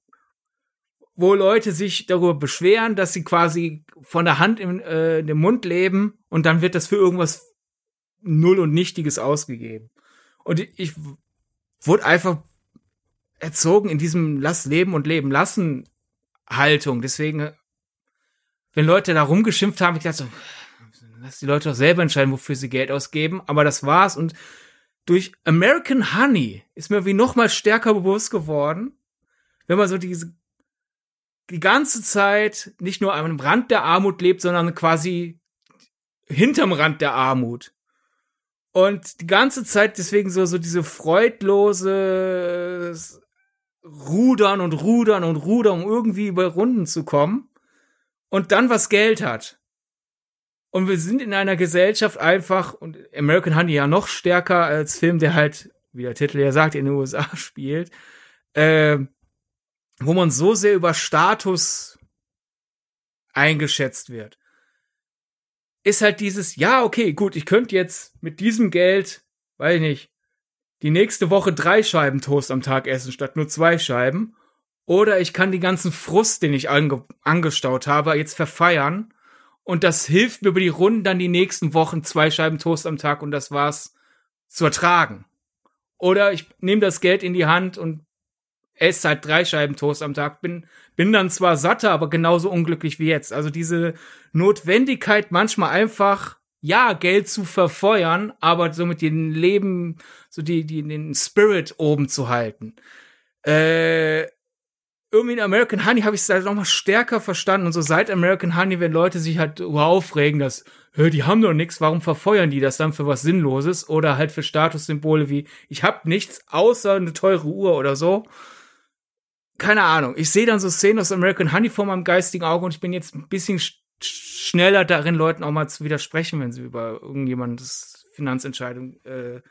wo Leute sich darüber beschweren, dass sie quasi von der Hand in, äh, in dem Mund leben und dann wird das für irgendwas Null und Nichtiges ausgegeben. Und ich wurde einfach erzogen in diesem Lass leben und leben lassen Haltung. Deswegen, wenn Leute da rumgeschimpft haben, ich dachte so, lass die Leute doch selber entscheiden, wofür sie Geld ausgeben. Aber das war's. Und durch American Honey ist mir wie noch mal stärker bewusst geworden, wenn man so diese die ganze Zeit nicht nur am Rand der Armut lebt, sondern quasi hinterm Rand der Armut. Und die ganze Zeit deswegen so, so diese freudlose Rudern und Rudern und Rudern, um irgendwie über Runden zu kommen. Und dann was Geld hat. Und wir sind in einer Gesellschaft einfach, und American Honey ja noch stärker als Film, der halt, wie der Titel ja sagt, in den USA [LAUGHS] spielt, äh, wo man so sehr über Status eingeschätzt wird ist halt dieses, ja, okay, gut, ich könnte jetzt mit diesem Geld, weiß ich nicht, die nächste Woche drei Scheiben Toast am Tag essen statt nur zwei Scheiben. Oder ich kann die ganzen Frust, den ich ange angestaut habe, jetzt verfeiern. Und das hilft mir über die Runden dann die nächsten Wochen zwei Scheiben Toast am Tag und das war's zu ertragen. Oder ich nehme das Geld in die Hand und esse halt drei Scheiben Toast am Tag, bin, bin dann zwar satter, aber genauso unglücklich wie jetzt. Also diese Notwendigkeit, manchmal einfach, ja, Geld zu verfeuern, aber so mit dem Leben, so die, die, den Spirit oben zu halten. Äh, irgendwie in American Honey habe ich es halt noch mal stärker verstanden und so seit American Honey, wenn Leute sich halt aufregen, dass die haben doch nichts, warum verfeuern die das dann für was Sinnloses oder halt für Statussymbole wie ich hab nichts außer eine teure Uhr oder so keine Ahnung, ich sehe dann so Szenen aus American Honey vor meinem geistigen Auge und ich bin jetzt ein bisschen sch schneller darin, Leuten auch mal zu widersprechen, wenn sie über irgendjemandes Finanzentscheidung äh,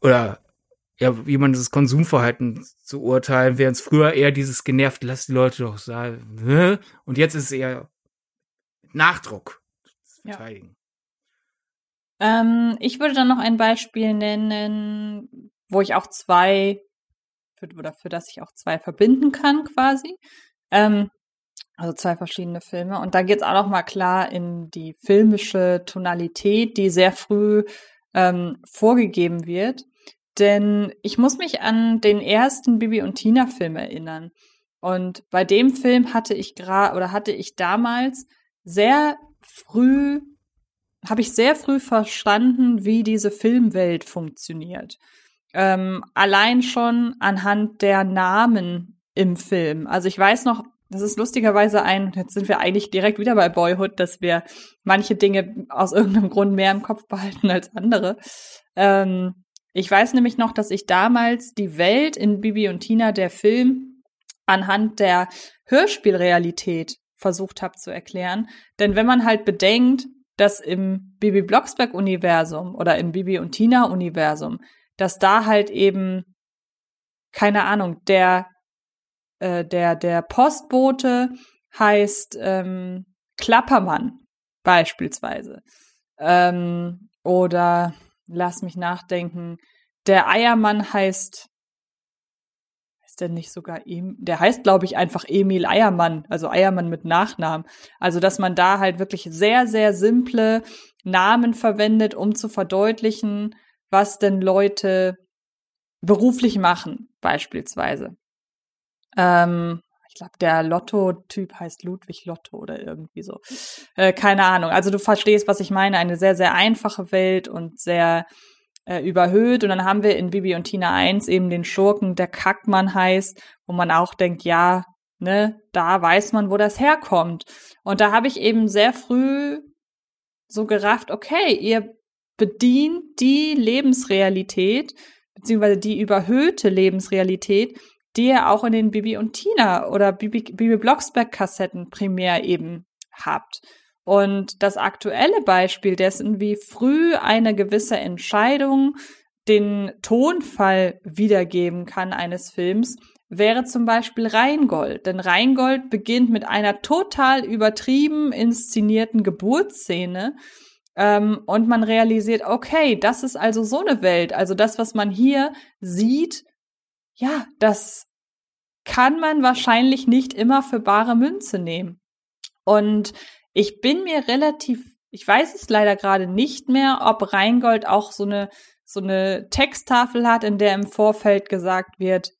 oder ja, jemandes Konsumverhalten zu urteilen, während es früher eher dieses genervt, lass die Leute doch sagen, und jetzt ist es eher Nachdruck verteidigen. Ähm, ich würde dann noch ein Beispiel nennen, wo ich auch zwei, für, oder für das ich auch zwei verbinden kann quasi. Ähm, also zwei verschiedene Filme. Und da geht es auch noch mal klar in die filmische Tonalität, die sehr früh ähm, vorgegeben wird. Denn ich muss mich an den ersten Bibi und Tina Film erinnern. Und bei dem Film hatte ich gerade oder hatte ich damals sehr früh, habe ich sehr früh verstanden, wie diese Filmwelt funktioniert. Ähm, allein schon anhand der Namen im Film. Also ich weiß noch, das ist lustigerweise ein, jetzt sind wir eigentlich direkt wieder bei Boyhood, dass wir manche Dinge aus irgendeinem Grund mehr im Kopf behalten als andere. Ähm, ich weiß nämlich noch, dass ich damals die Welt in Bibi und Tina, der Film, anhand der Hörspielrealität versucht habe zu erklären. Denn wenn man halt bedenkt, dass im Bibi Blocksberg-Universum oder im Bibi und Tina-Universum, dass da halt eben, keine Ahnung, der, äh, der, der Postbote heißt ähm, Klappermann beispielsweise. Ähm, oder lass mich nachdenken. Der Eiermann heißt, heißt der nicht sogar ihm? Der heißt, glaube ich, einfach Emil Eiermann, also Eiermann mit Nachnamen. Also, dass man da halt wirklich sehr, sehr simple Namen verwendet, um zu verdeutlichen, was denn Leute beruflich machen, beispielsweise. Ähm, ich glaube, der Lotto-Typ heißt Ludwig Lotto oder irgendwie so. Äh, keine Ahnung. Also du verstehst, was ich meine. Eine sehr, sehr einfache Welt und sehr äh, überhöht. Und dann haben wir in Bibi und Tina 1 eben den Schurken, der Kackmann heißt, wo man auch denkt, ja, ne, da weiß man, wo das herkommt. Und da habe ich eben sehr früh so gerafft, okay, ihr bedient die Lebensrealität, beziehungsweise die überhöhte Lebensrealität, die ihr auch in den Bibi und Tina oder Bibi, Bibi Blocksberg Kassetten primär eben habt. Und das aktuelle Beispiel dessen, wie früh eine gewisse Entscheidung den Tonfall wiedergeben kann eines Films, wäre zum Beispiel Rheingold. Denn Rheingold beginnt mit einer total übertrieben inszenierten Geburtsszene. Ähm, und man realisiert, okay, das ist also so eine Welt. Also das, was man hier sieht, ja, das kann man wahrscheinlich nicht immer für bare Münze nehmen. Und ich bin mir relativ, ich weiß es leider gerade nicht mehr, ob Rheingold auch so eine, so eine Texttafel hat, in der im Vorfeld gesagt wird,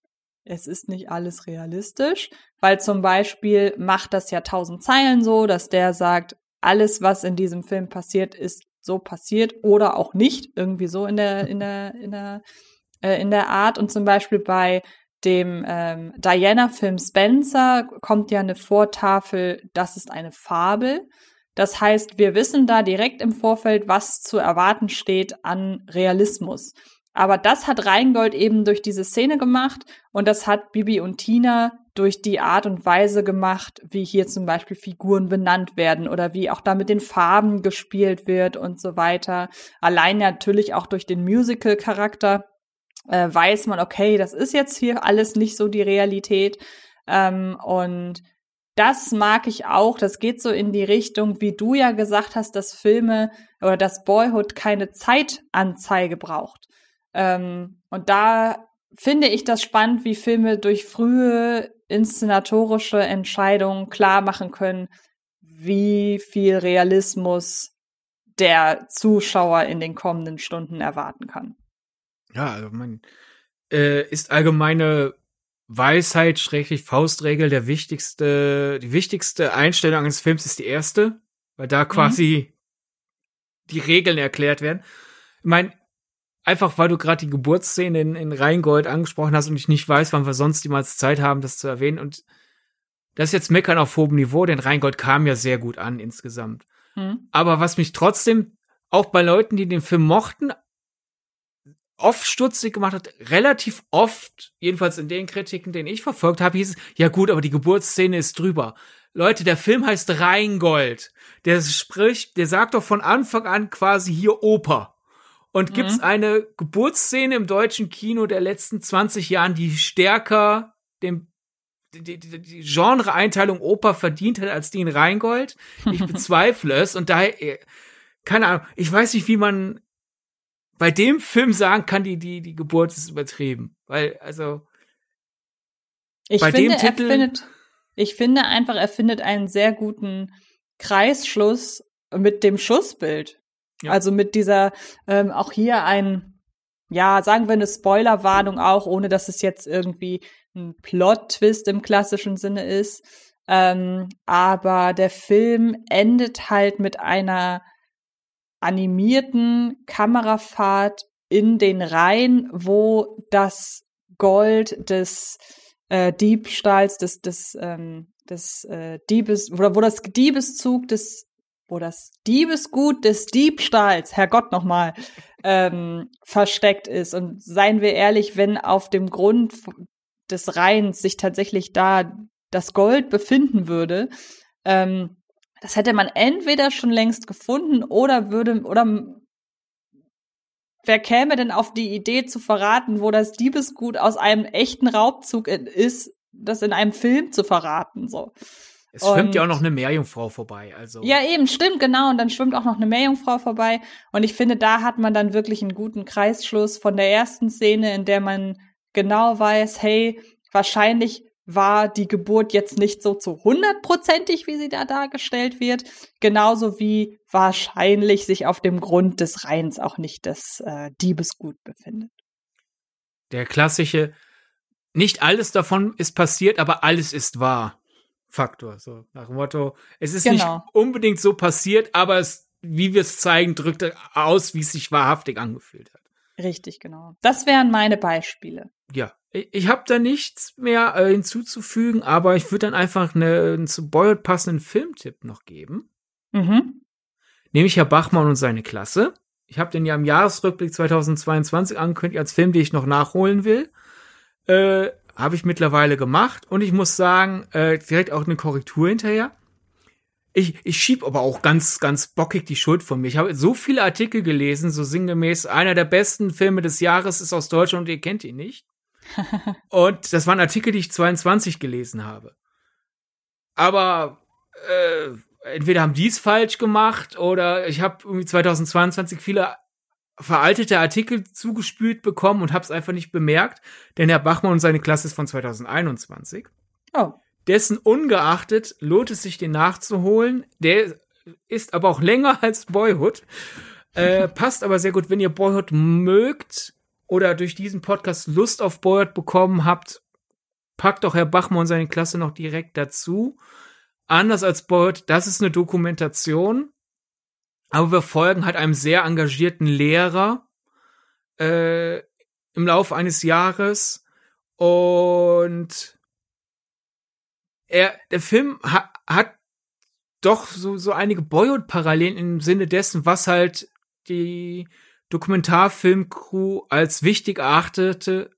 es ist nicht alles realistisch, weil zum Beispiel macht das ja tausend Zeilen so, dass der sagt, alles, was in diesem Film passiert, ist so passiert oder auch nicht, irgendwie so in der, [LAUGHS] in der, in der äh, in der Art. Und zum Beispiel bei dem ähm, Diana-Film Spencer kommt ja eine Vortafel, das ist eine Fabel. Das heißt, wir wissen da direkt im Vorfeld, was zu erwarten steht an Realismus. Aber das hat Rheingold eben durch diese Szene gemacht und das hat Bibi und Tina durch die Art und Weise gemacht, wie hier zum Beispiel Figuren benannt werden oder wie auch da mit den Farben gespielt wird und so weiter. Allein natürlich auch durch den Musical-Charakter äh, weiß man, okay, das ist jetzt hier alles nicht so die Realität. Ähm, und das mag ich auch. Das geht so in die Richtung, wie du ja gesagt hast, dass Filme oder dass Boyhood keine Zeitanzeige braucht. Ähm, und da finde ich das spannend, wie Filme durch frühe inszenatorische Entscheidungen klar machen können, wie viel Realismus der Zuschauer in den kommenden Stunden erwarten kann. Ja, also man äh, ist allgemeine Weisheit, schräglich Faustregel, der wichtigste, die wichtigste Einstellung eines Films ist die erste, weil da mhm. quasi mhm. die Regeln erklärt werden. Ich meine, einfach weil du gerade die Geburtsszene in, in Rheingold angesprochen hast und ich nicht weiß, wann wir sonst jemals Zeit haben, das zu erwähnen. Und das ist jetzt Meckern auf hohem Niveau, denn Rheingold kam ja sehr gut an insgesamt. Mhm. Aber was mich trotzdem auch bei Leuten, die den Film mochten, oft stutzig gemacht hat, relativ oft, jedenfalls in den Kritiken, den ich verfolgt habe, hieß es, ja gut, aber die Geburtsszene ist drüber. Leute, der Film heißt Rheingold. Der spricht, der sagt doch von Anfang an quasi hier Oper. Und mhm. gibt's eine Geburtsszene im deutschen Kino der letzten 20 Jahren, die stärker dem die, die, die Genre-Einteilung Oper verdient hat als die in Rheingold? Ich [LAUGHS] bezweifle es und daher keine Ahnung, ich weiß nicht, wie man bei dem Film sagen kann, die, die, die Geburt ist übertrieben. Weil, also, ich bei finde, dem Titel, er findet, ich finde einfach, er findet einen sehr guten Kreisschluss mit dem Schussbild. Ja. Also mit dieser, ähm, auch hier ein, ja, sagen wir eine Spoilerwarnung auch, ohne dass es jetzt irgendwie ein Plot-Twist im klassischen Sinne ist. Ähm, aber der Film endet halt mit einer animierten Kamerafahrt in den Rhein, wo das Gold des äh, Diebstahls, des, des, ähm, des äh, Diebes, oder wo das Diebeszug des, wo das Diebesgut des Diebstahls, Herrgott nochmal, ähm, versteckt ist. Und seien wir ehrlich, wenn auf dem Grund des Rheins sich tatsächlich da das Gold befinden würde, ähm, das hätte man entweder schon längst gefunden oder würde, oder wer käme denn auf die Idee zu verraten, wo das Diebesgut aus einem echten Raubzug ist, das in einem Film zu verraten, so. Es schwimmt und, ja auch noch eine Meerjungfrau vorbei, also. Ja, eben, stimmt, genau. Und dann schwimmt auch noch eine Meerjungfrau vorbei. Und ich finde, da hat man dann wirklich einen guten Kreisschluss von der ersten Szene, in der man genau weiß, hey, wahrscheinlich war die Geburt jetzt nicht so zu hundertprozentig, wie sie da dargestellt wird, genauso wie wahrscheinlich sich auf dem Grund des Rheins auch nicht das äh, Diebesgut befindet. Der klassische, nicht alles davon ist passiert, aber alles ist wahr. Faktor, so nach dem Motto, es ist genau. nicht unbedingt so passiert, aber es, wie wir es zeigen, drückt aus, wie es sich wahrhaftig angefühlt hat. Richtig, genau. Das wären meine Beispiele. Ja, ich habe da nichts mehr äh, hinzuzufügen, aber ich würde dann einfach eine, einen zu Boyd passenden Filmtipp noch geben. Mhm. Nämlich Herr Bachmann und seine Klasse. Ich habe den ja im Jahresrückblick 2022 angekündigt als Film, den ich noch nachholen will. Äh, habe ich mittlerweile gemacht und ich muss sagen, äh, direkt auch eine Korrektur hinterher. Ich, ich schieb aber auch ganz, ganz bockig die Schuld von mir. Ich habe so viele Artikel gelesen, so sinngemäß, einer der besten Filme des Jahres ist aus Deutschland und ihr kennt ihn nicht [LAUGHS] und das waren Artikel, die ich 22 gelesen habe. Aber äh, entweder haben die es falsch gemacht oder ich habe irgendwie 2022 viele veraltete Artikel zugespült bekommen und habe es einfach nicht bemerkt, denn Herr Bachmann und seine Klasse ist von 2021. Oh. Dessen ungeachtet lohnt es sich, den nachzuholen. Der ist aber auch länger [LAUGHS] als Boyhood. Äh, passt aber sehr gut, wenn ihr Boyhood mögt oder durch diesen Podcast Lust auf Boyd bekommen habt, packt doch Herr Bachmann und seine Klasse noch direkt dazu. Anders als Boyd, das ist eine Dokumentation, aber wir folgen halt einem sehr engagierten Lehrer äh, im Laufe eines Jahres und er, der Film ha, hat doch so, so einige Boyhood-Parallelen im Sinne dessen, was halt die Dokumentarfilmcrew als wichtig erachtete,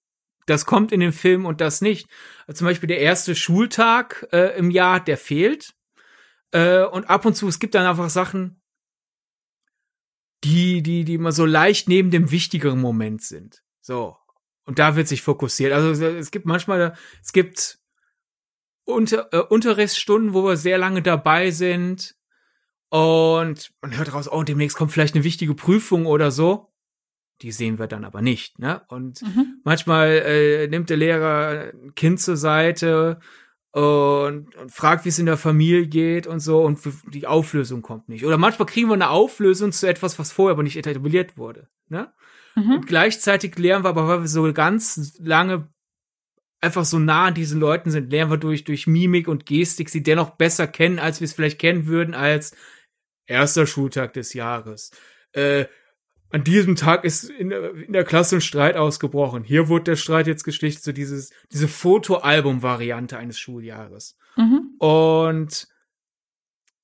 das kommt in den Film und das nicht. Also zum Beispiel der erste Schultag äh, im Jahr, der fehlt. Äh, und ab und zu, es gibt dann einfach Sachen, die, die, die immer so leicht neben dem wichtigeren Moment sind. So. Und da wird sich fokussiert. Also es gibt manchmal, es gibt Unter, äh, Unterrichtsstunden, wo wir sehr lange dabei sind. Und man hört raus, oh, demnächst kommt vielleicht eine wichtige Prüfung oder so. Die sehen wir dann aber nicht, ne? Und mhm. manchmal äh, nimmt der Lehrer ein Kind zur Seite und, und fragt, wie es in der Familie geht und so und die Auflösung kommt nicht. Oder manchmal kriegen wir eine Auflösung zu etwas, was vorher aber nicht etabliert wurde, ne? Mhm. Und gleichzeitig lernen wir aber, weil wir so ganz lange einfach so nah an diesen Leuten sind, lernen wir durch, durch Mimik und Gestik sie dennoch besser kennen, als wir es vielleicht kennen würden als erster Schultag des Jahres. Äh, an diesem Tag ist in der, in der Klasse ein Streit ausgebrochen. Hier wurde der Streit jetzt gesticht, so dieses, diese Fotoalbum-Variante eines Schuljahres. Mhm. Und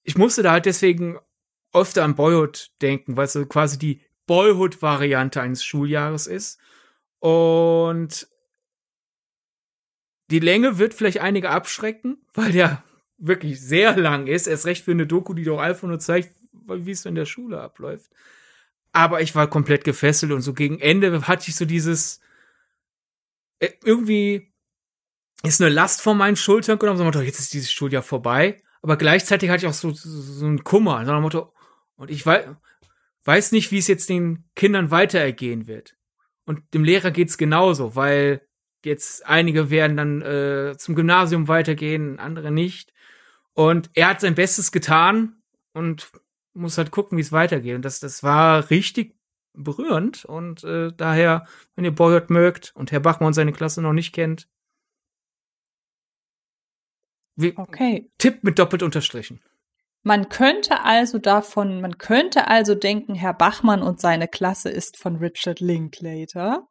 ich musste da halt deswegen öfter an Boyhood denken, weil es so quasi die Boyhood-Variante eines Schuljahres ist. Und die Länge wird vielleicht einige abschrecken, [LAUGHS] weil der wirklich sehr lang ist. Erst recht für eine Doku, die doch einfach nur zeigt, wie es in der Schule abläuft. Aber ich war komplett gefesselt und so gegen Ende hatte ich so dieses äh, irgendwie ist eine Last von meinen Schultern genommen, so jetzt ist dieses Schuljahr vorbei. Aber gleichzeitig hatte ich auch so, so, so einen Kummer, so Motto, und ich weiß, weiß nicht, wie es jetzt den Kindern weiter ergehen wird. Und dem Lehrer geht's genauso, weil jetzt einige werden dann äh, zum Gymnasium weitergehen, andere nicht. Und er hat sein Bestes getan und muss halt gucken, wie es weitergeht. Und das, das war richtig berührend. Und äh, daher, wenn ihr Boyhood mögt und Herr Bachmann seine Klasse noch nicht kennt, Okay. Tipp mit doppelt unterstrichen. Man könnte also davon, man könnte also denken, Herr Bachmann und seine Klasse ist von Richard Linklater.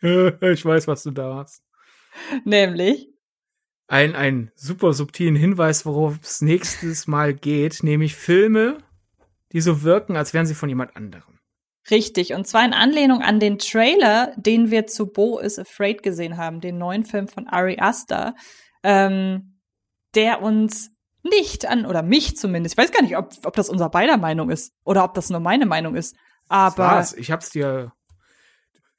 [LAUGHS] ich weiß, was du da hast. Nämlich, Ein, ein super subtilen Hinweis, worauf es nächstes Mal geht, nämlich Filme, die so wirken, als wären sie von jemand anderem. richtig, und zwar in Anlehnung an den Trailer, den wir zu Bo is Afraid gesehen haben, den neuen Film von Ari Aster, ähm, der uns nicht an, oder mich zumindest, ich weiß gar nicht, ob, ob das unser beider Meinung ist oder ob das nur meine Meinung ist, aber. Ich hab's dir,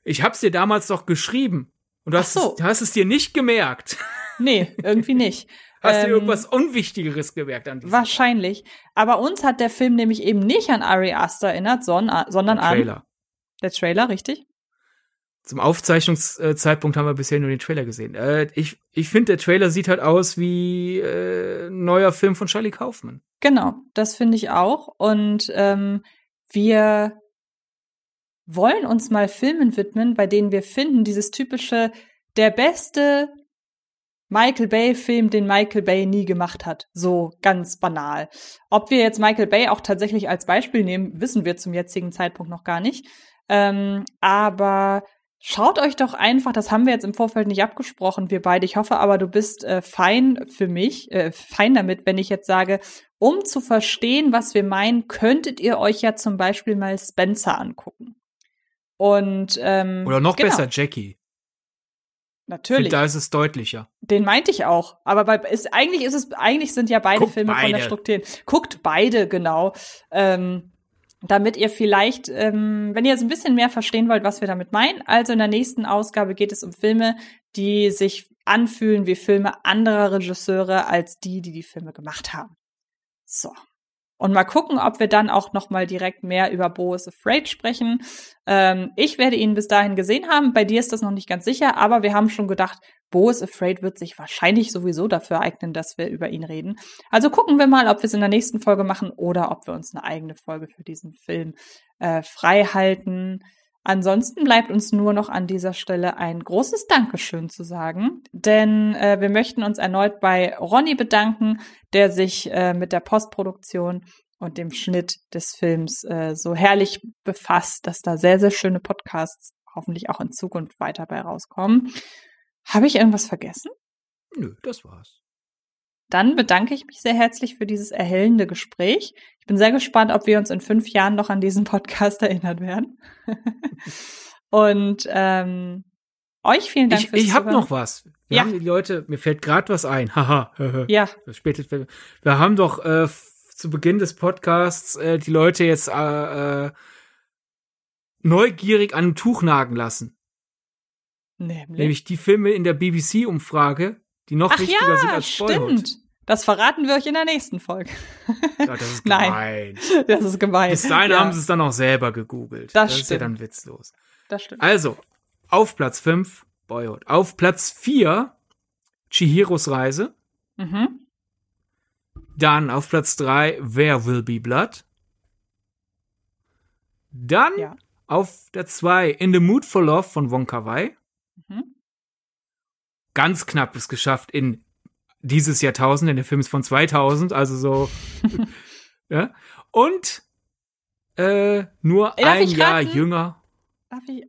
ich hab's dir damals doch geschrieben. Und du hast, so. es, hast es dir nicht gemerkt. Nee, irgendwie nicht. [LAUGHS] Hast Ähm, irgendwas Unwichtigeres gemerkt an diesem Wahrscheinlich. Aber uns hat der Film nämlich eben nicht an Ari Aster erinnert, sondern, sondern an Trailer. der Trailer, richtig? Zum Aufzeichnungszeitpunkt haben wir bisher nur den Trailer gesehen. Äh, ich ich finde, der Trailer sieht halt aus wie äh, ein neuer Film von Charlie Kaufman. Genau, das finde ich auch. Und ähm, wir wollen uns mal Filmen widmen, bei denen wir finden, dieses typische, der beste Michael Bay-Film, den Michael Bay nie gemacht hat. So ganz banal. Ob wir jetzt Michael Bay auch tatsächlich als Beispiel nehmen, wissen wir zum jetzigen Zeitpunkt noch gar nicht. Ähm, aber schaut euch doch einfach, das haben wir jetzt im Vorfeld nicht abgesprochen, wir beide. Ich hoffe aber, du bist äh, fein für mich, äh, fein damit, wenn ich jetzt sage, um zu verstehen, was wir meinen, könntet ihr euch ja zum Beispiel mal Spencer angucken. Und ähm, Oder noch genau, besser, Jackie. Ich Natürlich. finde, da ist es deutlicher. Den meinte ich auch. Aber bei, ist, eigentlich ist es, eigentlich sind ja beide Guckt Filme von der beide. Struktur. Guckt beide, genau. Ähm, damit ihr vielleicht, ähm, wenn ihr jetzt ein bisschen mehr verstehen wollt, was wir damit meinen. Also in der nächsten Ausgabe geht es um Filme, die sich anfühlen wie Filme anderer Regisseure als die, die die Filme gemacht haben. So. Und mal gucken, ob wir dann auch noch mal direkt mehr über Bo is Afraid sprechen. Ähm, ich werde ihn bis dahin gesehen haben. Bei dir ist das noch nicht ganz sicher, aber wir haben schon gedacht, Bo is Afraid wird sich wahrscheinlich sowieso dafür eignen, dass wir über ihn reden. Also gucken wir mal, ob wir es in der nächsten Folge machen oder ob wir uns eine eigene Folge für diesen Film äh, frei halten. Ansonsten bleibt uns nur noch an dieser Stelle ein großes Dankeschön zu sagen, denn äh, wir möchten uns erneut bei Ronny bedanken, der sich äh, mit der Postproduktion und dem Schnitt des Films äh, so herrlich befasst, dass da sehr, sehr schöne Podcasts hoffentlich auch in Zukunft weiter bei rauskommen. Habe ich irgendwas vergessen? Nö, das war's. Dann bedanke ich mich sehr herzlich für dieses erhellende Gespräch. Ich bin sehr gespannt, ob wir uns in fünf Jahren noch an diesen Podcast [LAUGHS] erinnert werden. Und ähm, euch vielen Dank Ich, fürs ich habe noch was. Wir Ja. haben die Leute, mir fällt gerade was ein. [LAUGHS] Haha. Ja, Später, wir haben doch äh, zu Beginn des Podcasts äh, die Leute jetzt äh, äh, neugierig an einem Tuch nagen lassen. nämlich. Nämlich die Filme in der BBC-Umfrage, die noch Ach wichtiger sind ja, als Boyhood. stimmt. Das verraten wir euch in der nächsten Folge. Ja, das ist [LAUGHS] Nein. gemein. Das ist gemein. Bis dahin ja, haben sie es dann auch selber gegoogelt. Das ist ja stimmt. dann witzlos. Das stimmt. Also, auf Platz 5 Boyhood. Auf Platz 4 Chihiros Reise. Mhm. Dann auf Platz 3 Where Will Be Blood. Dann Ja. auf der 2 In the Mood for Love von Wong Kar Wai. Mhm. Ganz knapp es geschafft in dieses Jahrtausend, denn der Film ist von 2000, also so. [LAUGHS] ja. Und äh, nur Darf ein Jahr raten? jünger. Darf ich?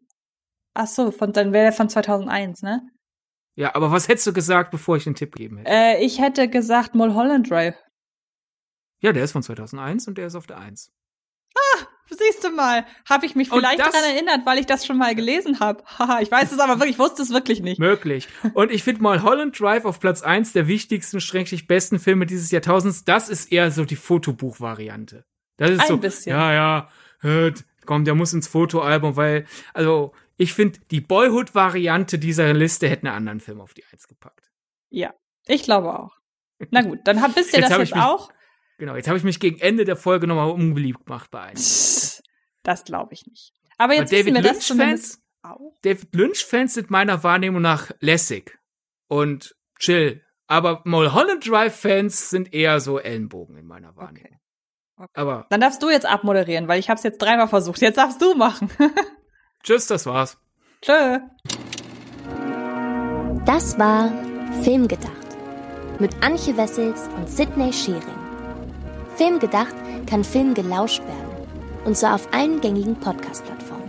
Ach so, von, dann wäre der von 2001, ne? Ja, aber was hättest du gesagt, bevor ich den Tipp gegeben hätte? Äh, ich hätte gesagt Mulholland Drive. Ja, der ist von 2001 und der ist auf der 1. Siehst du mal, habe ich mich vielleicht daran erinnert, weil ich das schon mal gelesen habe. Haha, ich weiß es aber wirklich, ich wusste es wirklich nicht. Möglich. Und ich finde mal Holland Drive auf Platz 1 der wichtigsten, schrägstrich besten Filme dieses Jahrtausends. Das ist eher so die Fotobuch-Variante. Das ist Ein so, bisschen. ja, ja, hört, komm, der muss ins Fotoalbum, weil, also, ich finde, die Boyhood-Variante dieser Liste hätte einen anderen Film auf die 1 gepackt. Ja, ich glaube auch. Na gut, dann hab, wisst ihr Jetzt das jetzt ich mich- auch. Genau, jetzt habe ich mich gegen Ende der Folge nochmal unbeliebt gemacht bei einem. [LAUGHS] Das glaube ich nicht. Aber jetzt David wissen wir das Lynch Fans, auch. David Lynch-Fans sind meiner Wahrnehmung nach lässig und chill. Aber Mulholland Drive-Fans sind eher so Ellenbogen in meiner Wahrnehmung. Okay. Aber Dann darfst du jetzt abmoderieren, weil ich habe es jetzt dreimal versucht. Jetzt darfst du machen. [LAUGHS] tschüss, das war's. Tschö. Das war Filmgedacht mit Antje Wessels und Sidney Schering. Filmgedacht kann Film gelauscht werden und zwar auf allen gängigen Podcast-Plattformen.